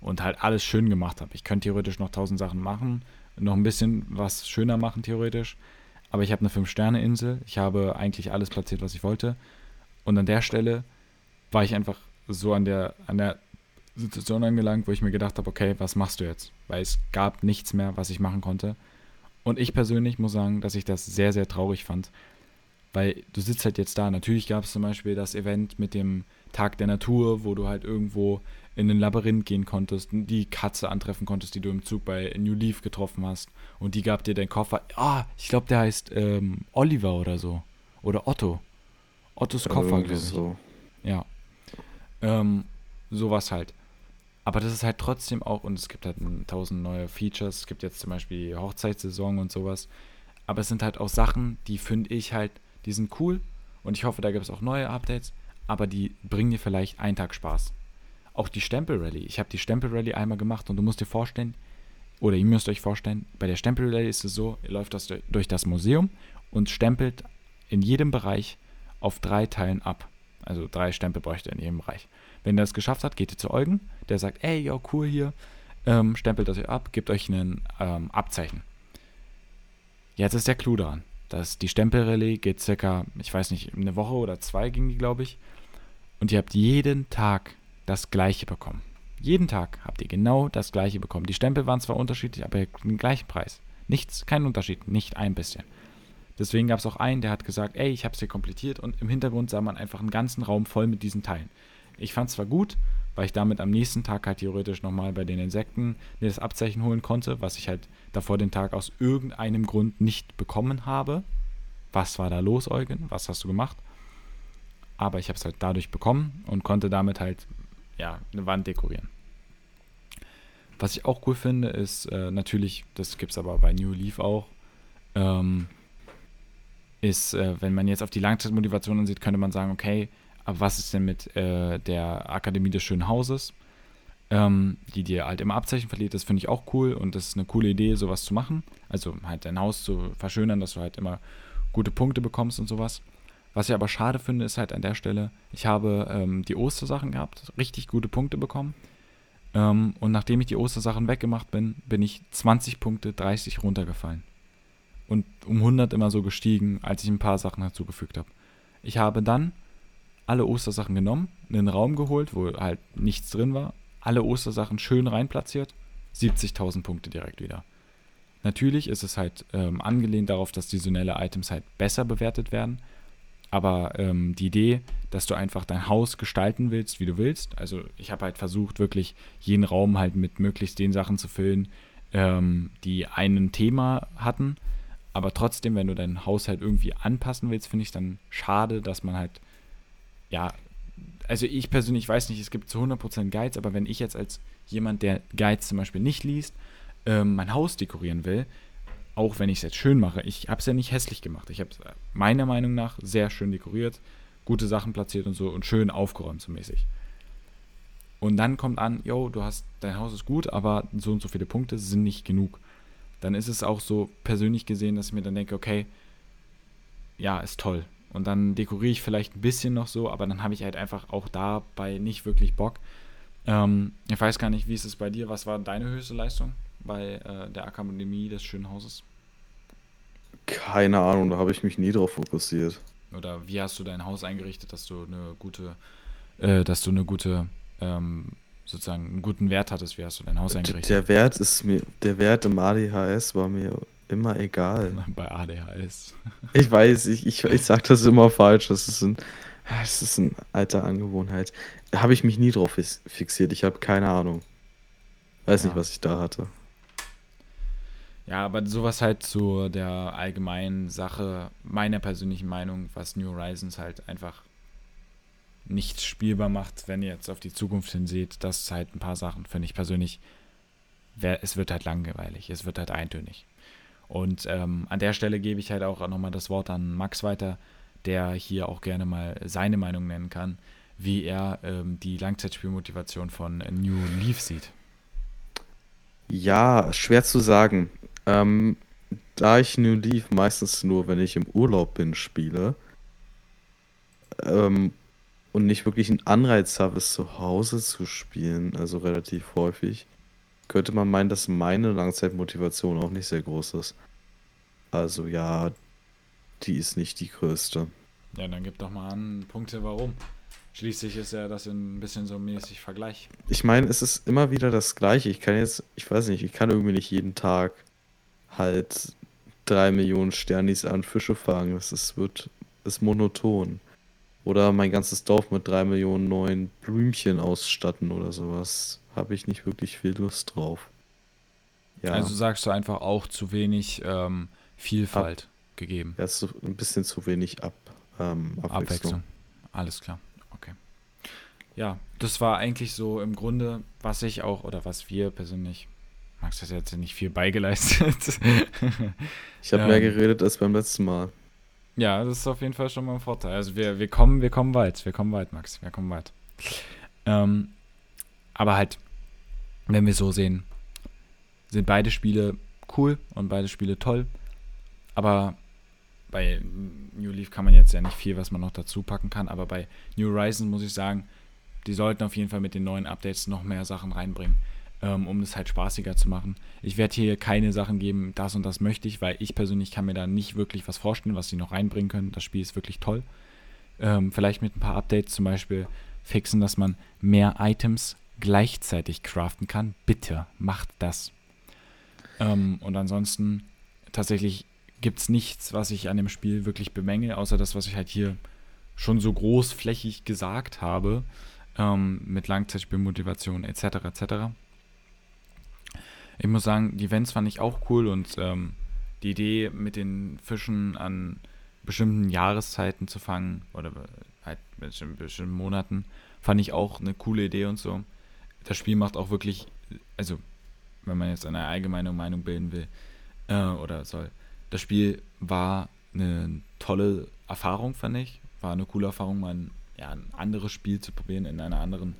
und halt alles schön gemacht habe. Ich könnte theoretisch noch 1000 Sachen machen, noch ein bisschen was schöner machen theoretisch, aber ich habe eine 5-Sterne-Insel, ich habe eigentlich alles platziert, was ich wollte und an der Stelle war ich einfach so an der, an der Situation angelangt, wo ich mir gedacht habe, okay, was machst du jetzt? Weil es gab nichts mehr, was ich machen konnte. Und ich persönlich muss sagen, dass ich das sehr, sehr traurig fand. Weil du sitzt halt jetzt da. Natürlich gab es zum Beispiel das Event mit dem Tag der Natur, wo du halt irgendwo in ein Labyrinth gehen konntest, die Katze antreffen konntest, die du im Zug bei New Leaf getroffen hast. Und die gab dir deinen Koffer. Ah, ich glaube, der heißt ähm, Oliver oder so. Oder Otto. Ottos Koffer, glaube ich. so. Ja. Ähm, sowas halt. Aber das ist halt trotzdem auch, und es gibt halt tausend neue Features. Es gibt jetzt zum Beispiel Hochzeitssaison und sowas. Aber es sind halt auch Sachen, die finde ich halt, die sind cool. Und ich hoffe, da gibt es auch neue Updates. Aber die bringen dir vielleicht einen Tag Spaß. Auch die Stempel-Rallye. Ich habe die Stempel-Rallye einmal gemacht und du musst dir vorstellen, oder ihr müsst euch vorstellen, bei der Stempel-Rallye ist es so, ihr läuft das durch- das Museum und stempelt in jedem Bereich auf drei Teilen ab. Also drei Stempel bräuchte in jedem Bereich. Wenn ihr das geschafft habt, geht ihr zu Eugen, der sagt, ey, ja, cool hier, ähm, stempelt das hier ab, gebt euch ein ähm, Abzeichen. Jetzt ist der Clou daran. dass die Stempelrallye geht circa, ich weiß nicht, eine Woche oder zwei ging die, glaube ich. Und ihr habt jeden Tag das gleiche bekommen. Jeden Tag habt ihr genau das gleiche bekommen. Die Stempel waren zwar unterschiedlich, aber den gleichen Preis. Nichts, kein Unterschied, nicht ein bisschen. Deswegen gab es auch einen, der hat gesagt, ey, ich habe es hier komplettiert und im Hintergrund sah man einfach einen ganzen Raum voll mit diesen Teilen. Ich fand es zwar gut, weil ich damit am nächsten Tag halt theoretisch nochmal bei den Insekten das Abzeichen holen konnte, was ich halt davor den Tag aus irgendeinem Grund nicht bekommen habe. Was war da los, Eugen? Was hast du gemacht? Aber ich habe es halt dadurch bekommen und konnte damit halt ja, eine Wand dekorieren. Was ich auch cool finde, ist äh, natürlich, das gibt es aber bei New Leaf auch, ähm, ist, äh, wenn man jetzt auf die Langzeitmotivation ansieht, könnte man sagen, okay, aber was ist denn mit äh, der Akademie des schönen Hauses, ähm, die dir halt immer Abzeichen verliert? Das finde ich auch cool und das ist eine coole Idee, sowas zu machen. Also halt dein Haus zu verschönern, dass du halt immer gute Punkte bekommst und sowas. Was ich aber schade finde, ist halt an der Stelle, ich habe ähm, die Ostersachen gehabt, richtig gute Punkte bekommen. Ähm, und nachdem ich die Ostersachen weggemacht bin, bin ich 20 Punkte, 30 runtergefallen. Und um 100 immer so gestiegen, als ich ein paar Sachen dazugefügt habe. Ich habe dann alle Ostersachen genommen, einen Raum geholt, wo halt nichts drin war, alle Ostersachen schön reinplatziert, 70.000 Punkte direkt wieder. Natürlich ist es halt ähm, angelehnt darauf, dass saisonelle Items halt besser bewertet werden. Aber ähm, die Idee, dass du einfach dein Haus gestalten willst, wie du willst. Also ich habe halt versucht, wirklich jeden Raum halt mit möglichst den Sachen zu füllen, ähm, die ein Thema hatten. Aber trotzdem, wenn du dein Haus halt irgendwie anpassen willst, finde ich dann schade, dass man halt, ja, also ich persönlich weiß nicht, es gibt zu 100% Guides, aber wenn ich jetzt als jemand, der Guides zum Beispiel nicht liest, ähm, mein Haus dekorieren will, auch wenn ich es jetzt schön mache, ich habe es ja nicht hässlich gemacht. Ich habe es meiner Meinung nach sehr schön dekoriert, gute Sachen platziert und so und schön aufgeräumt so mäßig. Und dann kommt an, yo, du hast, dein Haus ist gut, aber so und so viele Punkte sind nicht genug. Dann ist es auch so persönlich gesehen, dass ich mir dann denke, okay, ja, ist toll. Und dann dekoriere ich vielleicht ein bisschen noch so, aber dann habe ich halt einfach auch dabei nicht wirklich Bock. Ähm, ich weiß gar nicht, wie ist es bei dir? Was war deine höchste Leistung? bei äh, der Akademie des Schönen Hauses? Keine Ahnung, da habe ich mich nie drauf fokussiert. Oder wie hast du dein Haus eingerichtet, dass du eine gute, äh, dass du eine gute, ähm, sozusagen einen guten Wert hattest? Wie hast du dein Haus eingerichtet? Der Wert ist mir, der Wert im ADHS war mir immer egal. Bei ADHS. ich weiß, ich, ich, ich sage das immer falsch. Das ist ein, das ist eine alte Angewohnheit. Da habe ich mich nie drauf fixiert. Ich habe keine Ahnung. Weiß ja. nicht, was ich da hatte. Ja, aber sowas halt zu der allgemeinen Sache, meiner persönlichen Meinung, was New Horizons halt einfach nicht spielbar macht, wenn ihr jetzt auf die Zukunft hin seht, das ist halt ein paar Sachen, finde ich persönlich, es wird halt langweilig, es wird halt eintönig. Und ähm, an der Stelle gebe ich halt auch nochmal das Wort an Max weiter, der hier auch gerne mal seine Meinung nennen kann, wie er ähm, die Langzeitspielmotivation von New Leaf sieht. Ja, schwer zu sagen. Ähm, da ich New Leaf meistens nur, wenn ich im Urlaub bin, spiele ähm, und nicht wirklich einen Anreiz habe, es zu Hause zu spielen, also relativ häufig, könnte man meinen, dass meine Langzeitmotivation auch nicht sehr groß ist. Also ja, die ist nicht die größte. Ja, dann gib doch mal an Punkte, warum. Schließlich ist ja das ein bisschen so mäßig Vergleich. Ich meine, es ist immer wieder das Gleiche. Ich kann jetzt, ich weiß nicht, ich kann irgendwie nicht jeden Tag halt drei Millionen Sternis an Fische fangen. Das ist, wird, ist monoton. Oder mein ganzes Dorf mit drei Millionen neuen Blümchen ausstatten oder sowas. Habe ich nicht wirklich viel Lust drauf. Ja. Also sagst du einfach auch zu wenig ähm, Vielfalt Ab, gegeben. Ja, so ein bisschen zu wenig Ab, ähm, Abwechslung. Abwechslung. Alles klar. Okay. Ja, das war eigentlich so im Grunde, was ich auch oder was wir persönlich Max hat jetzt nicht viel beigeleistet. ich habe ähm, mehr geredet als beim letzten Mal. Ja, das ist auf jeden Fall schon mal ein Vorteil. Also wir, wir kommen, wir kommen weit. Wir kommen weit, Max. Wir kommen weit. Ähm, aber halt, wenn wir so sehen, sind beide Spiele cool und beide Spiele toll. Aber bei New Leaf kann man jetzt ja nicht viel, was man noch dazu packen kann. Aber bei New Horizons muss ich sagen, die sollten auf jeden Fall mit den neuen Updates noch mehr Sachen reinbringen ähm, um es halt spaßiger zu machen. Ich werde hier keine Sachen geben, das und das möchte ich, weil ich persönlich kann mir da nicht wirklich was vorstellen, was sie noch reinbringen können. Das Spiel ist wirklich toll. Ähm, vielleicht mit ein paar Updates zum Beispiel fixen, dass man mehr Items gleichzeitig craften kann. Bitte macht das. Ähm, und ansonsten tatsächlich gibt es nichts, was ich an dem Spiel wirklich bemängel, außer das, was ich halt hier schon so großflächig gesagt habe, ähm, mit Langzeitspielmotivation etc. etc. Ich muss sagen, die Events fand ich auch cool und ähm, die Idee mit den Fischen an bestimmten Jahreszeiten zu fangen oder halt mit bestimmten Monaten fand ich auch eine coole Idee und so. Das Spiel macht auch wirklich, also wenn man jetzt eine allgemeine Meinung bilden will äh, oder soll, das Spiel war eine tolle Erfahrung, fand ich. War eine coole Erfahrung, mal ein, ja, ein anderes Spiel zu probieren in einer anderen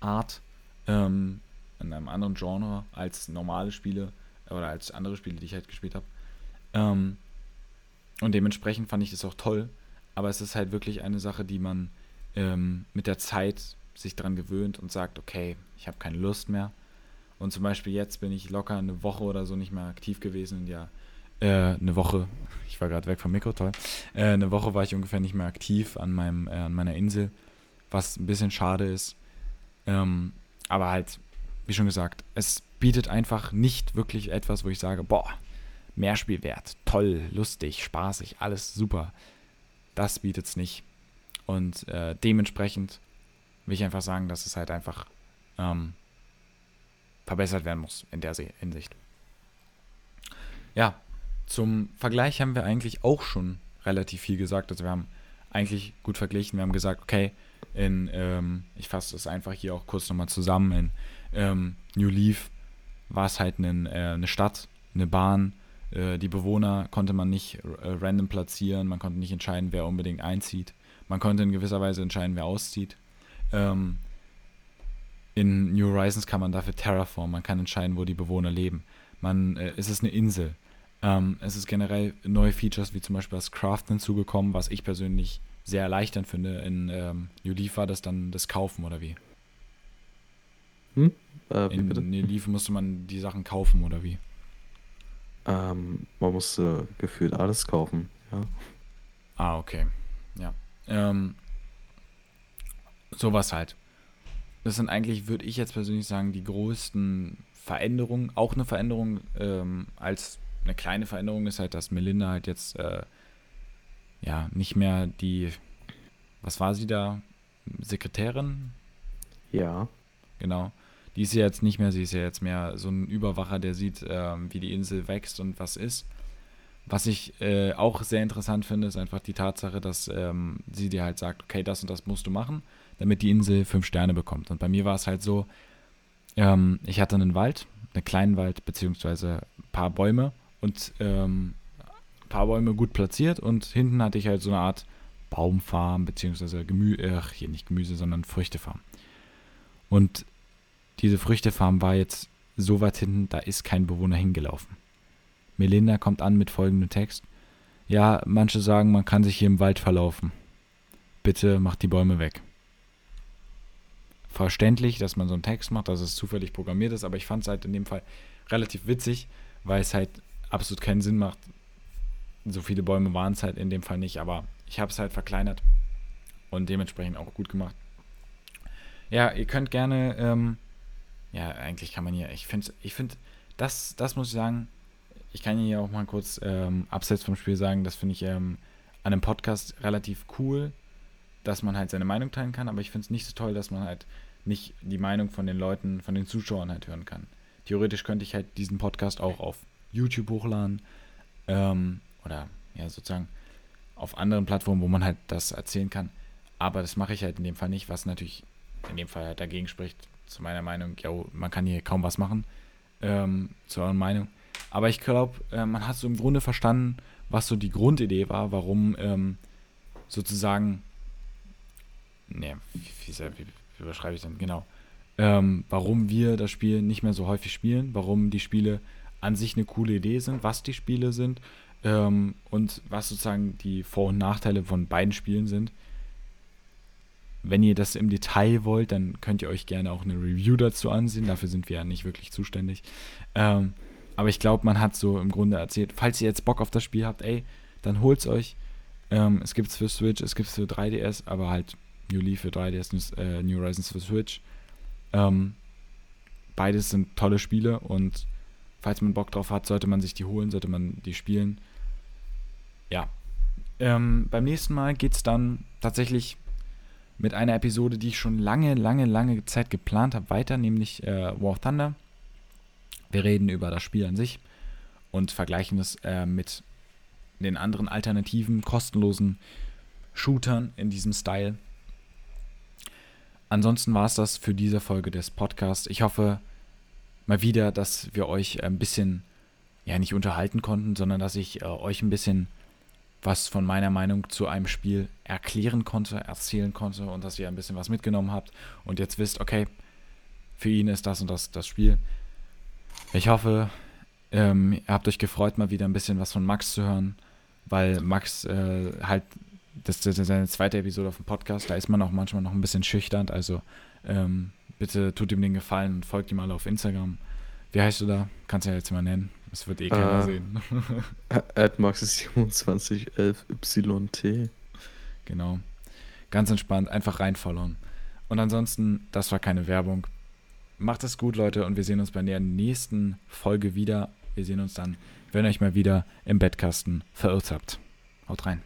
Art, ähm, in einem anderen Genre als normale Spiele oder als andere Spiele, die ich halt gespielt habe. Ähm, und dementsprechend fand ich das auch toll. Aber es ist halt wirklich eine Sache, die man ähm, mit der Zeit sich dran gewöhnt und sagt, okay, ich habe keine Lust mehr. Und zum Beispiel jetzt bin ich locker eine Woche oder so nicht mehr aktiv gewesen. Und ja, äh, eine Woche, ich war gerade weg vom Mikro, toll. Äh, eine Woche war ich ungefähr nicht mehr aktiv an, meinem, äh, an meiner Insel, was ein bisschen schade ist. Ähm, aber halt, wie schon gesagt, es bietet einfach nicht wirklich etwas, wo ich sage, boah, Mehrspielwert, toll, lustig, spaßig, alles super. Das bietet es nicht. Und äh, dementsprechend will ich einfach sagen, dass es halt einfach ähm, verbessert werden muss in der Hinsicht. Ja, zum Vergleich haben wir eigentlich auch schon relativ viel gesagt. Also wir haben eigentlich gut verglichen. Wir haben gesagt, okay, in, ähm, ich fasse das einfach hier auch kurz nochmal zusammen, in ähm, New Leaf war es halt ein, äh, eine Stadt, eine Bahn, äh, die Bewohner konnte man nicht äh, random platzieren, man konnte nicht entscheiden, wer unbedingt einzieht. Man konnte in gewisser Weise entscheiden, wer auszieht. Ähm, in New Horizons kann man dafür terraformen, man kann entscheiden, wo die Bewohner leben. Man, äh, es ist eine Insel. Ähm, es ist generell neue Features, wie zum Beispiel das Craften hinzugekommen, was ich persönlich sehr erleichternd finde. In ähm, New Leaf war das dann das Kaufen, oder wie? Hm? Äh, wie in bitte? New Leaf musste man die Sachen kaufen, oder wie? Ähm, man musste gefühlt alles kaufen, ja. Ah, okay. Ja. Ähm, sowas halt. Das sind eigentlich, würde ich jetzt persönlich sagen, die größten Veränderungen. Auch eine Veränderung ähm, als eine kleine Veränderung ist halt, dass Melinda halt jetzt äh, ja nicht mehr die, was war sie da? Sekretärin? Ja. Genau. Die ist ja jetzt nicht mehr, sie ist ja jetzt mehr so ein Überwacher, der sieht, ähm, wie die Insel wächst und was ist. Was ich äh, auch sehr interessant finde, ist einfach die Tatsache, dass ähm, sie dir halt sagt, okay, das und das musst du machen, damit die Insel fünf Sterne bekommt. Und bei mir war es halt so, ähm, ich hatte einen Wald, einen kleinen Wald, beziehungsweise ein paar Bäume und ähm, ein paar Bäume gut platziert und hinten hatte ich halt so eine Art Baumfarm, beziehungsweise Gemüse, ach, hier nicht Gemüse, sondern Früchtefarm. Und diese Früchtefarm war jetzt so weit hinten, da ist kein Bewohner hingelaufen. Melinda kommt an mit folgendem Text. Ja, manche sagen, man kann sich hier im Wald verlaufen. Bitte macht die Bäume weg. Verständlich, dass man so einen Text macht, dass es zufällig programmiert ist, aber ich fand es halt in dem Fall relativ witzig, weil es halt absolut keinen Sinn macht. So viele Bäume waren es halt in dem Fall nicht, aber ich habe es halt verkleinert und dementsprechend auch gut gemacht. Ja, ihr könnt gerne, ähm, ja, eigentlich kann man hier, ich finde, ich finde, das, das muss ich sagen, ich kann hier auch mal kurz ähm, abseits vom Spiel sagen, das finde ich ähm, an einem Podcast relativ cool, dass man halt seine Meinung teilen kann, aber ich finde es nicht so toll, dass man halt nicht die Meinung von den Leuten, von den Zuschauern halt hören kann. Theoretisch könnte ich halt diesen Podcast auch auf YouTube hochladen ähm, oder ja sozusagen auf anderen Plattformen, wo man halt das erzählen kann. Aber das mache ich halt in dem Fall nicht, was natürlich in dem Fall halt dagegen spricht, zu meiner Meinung, ja, man kann hier kaum was machen, ähm, zu eurer Meinung. Aber ich glaube, äh, man hat so im Grunde verstanden, was so die Grundidee war, warum ähm, sozusagen, ne, wie, wie, wie überschreibe ich denn, genau, ähm, warum wir das Spiel nicht mehr so häufig spielen, warum die Spiele an sich eine coole Idee sind, was die Spiele sind ähm, und was sozusagen die Vor- und Nachteile von beiden Spielen sind. Wenn ihr das im Detail wollt, dann könnt ihr euch gerne auch eine Review dazu ansehen. Dafür sind wir ja nicht wirklich zuständig. Ähm, aber ich glaube, man hat so im Grunde erzählt, falls ihr jetzt Bock auf das Spiel habt, ey, dann holt's euch. Ähm, es gibt's für Switch, es gibt's für 3DS, aber halt New Leaf für 3DS, äh, New Horizons für Switch. Ähm, beides sind tolle Spiele und falls man Bock drauf hat, sollte man sich die holen, sollte man die spielen. Ja. Ähm, beim nächsten Mal geht es dann tatsächlich mit einer Episode, die ich schon lange, lange, lange Zeit geplant habe, weiter, nämlich äh, War of Thunder. Wir reden über das Spiel an sich und vergleichen es äh, mit den anderen alternativen, kostenlosen Shootern in diesem Style. Ansonsten war es das für diese Folge des Podcasts. Ich hoffe, mal wieder, dass wir euch ein bisschen, ja, nicht unterhalten konnten, sondern dass ich äh, euch ein bisschen was von meiner Meinung zu einem Spiel erklären konnte, erzählen konnte und dass ihr ein bisschen was mitgenommen habt und jetzt wisst, okay, für ihn ist das und das das Spiel. Ich hoffe, ähm, ihr habt euch gefreut, mal wieder ein bisschen was von Max zu hören, weil Max äh, halt, das, das ist seine zweite Episode auf dem Podcast, da ist man auch manchmal noch ein bisschen schüchtern, also ähm, bitte tut ihm den Gefallen und folgt ihm alle auf Instagram. Wie heißt du da? Kannst du ja jetzt mal nennen. Das wird eh keiner Äh, sehen. AdMax2711YT. Genau. Ganz entspannt, einfach reinfollowern. Und ansonsten, das war keine Werbung. Macht es gut, Leute, und wir sehen uns bei der nächsten Folge wieder. Wir sehen uns dann, wenn ihr euch mal wieder im Bettkasten verirrt habt. Haut rein.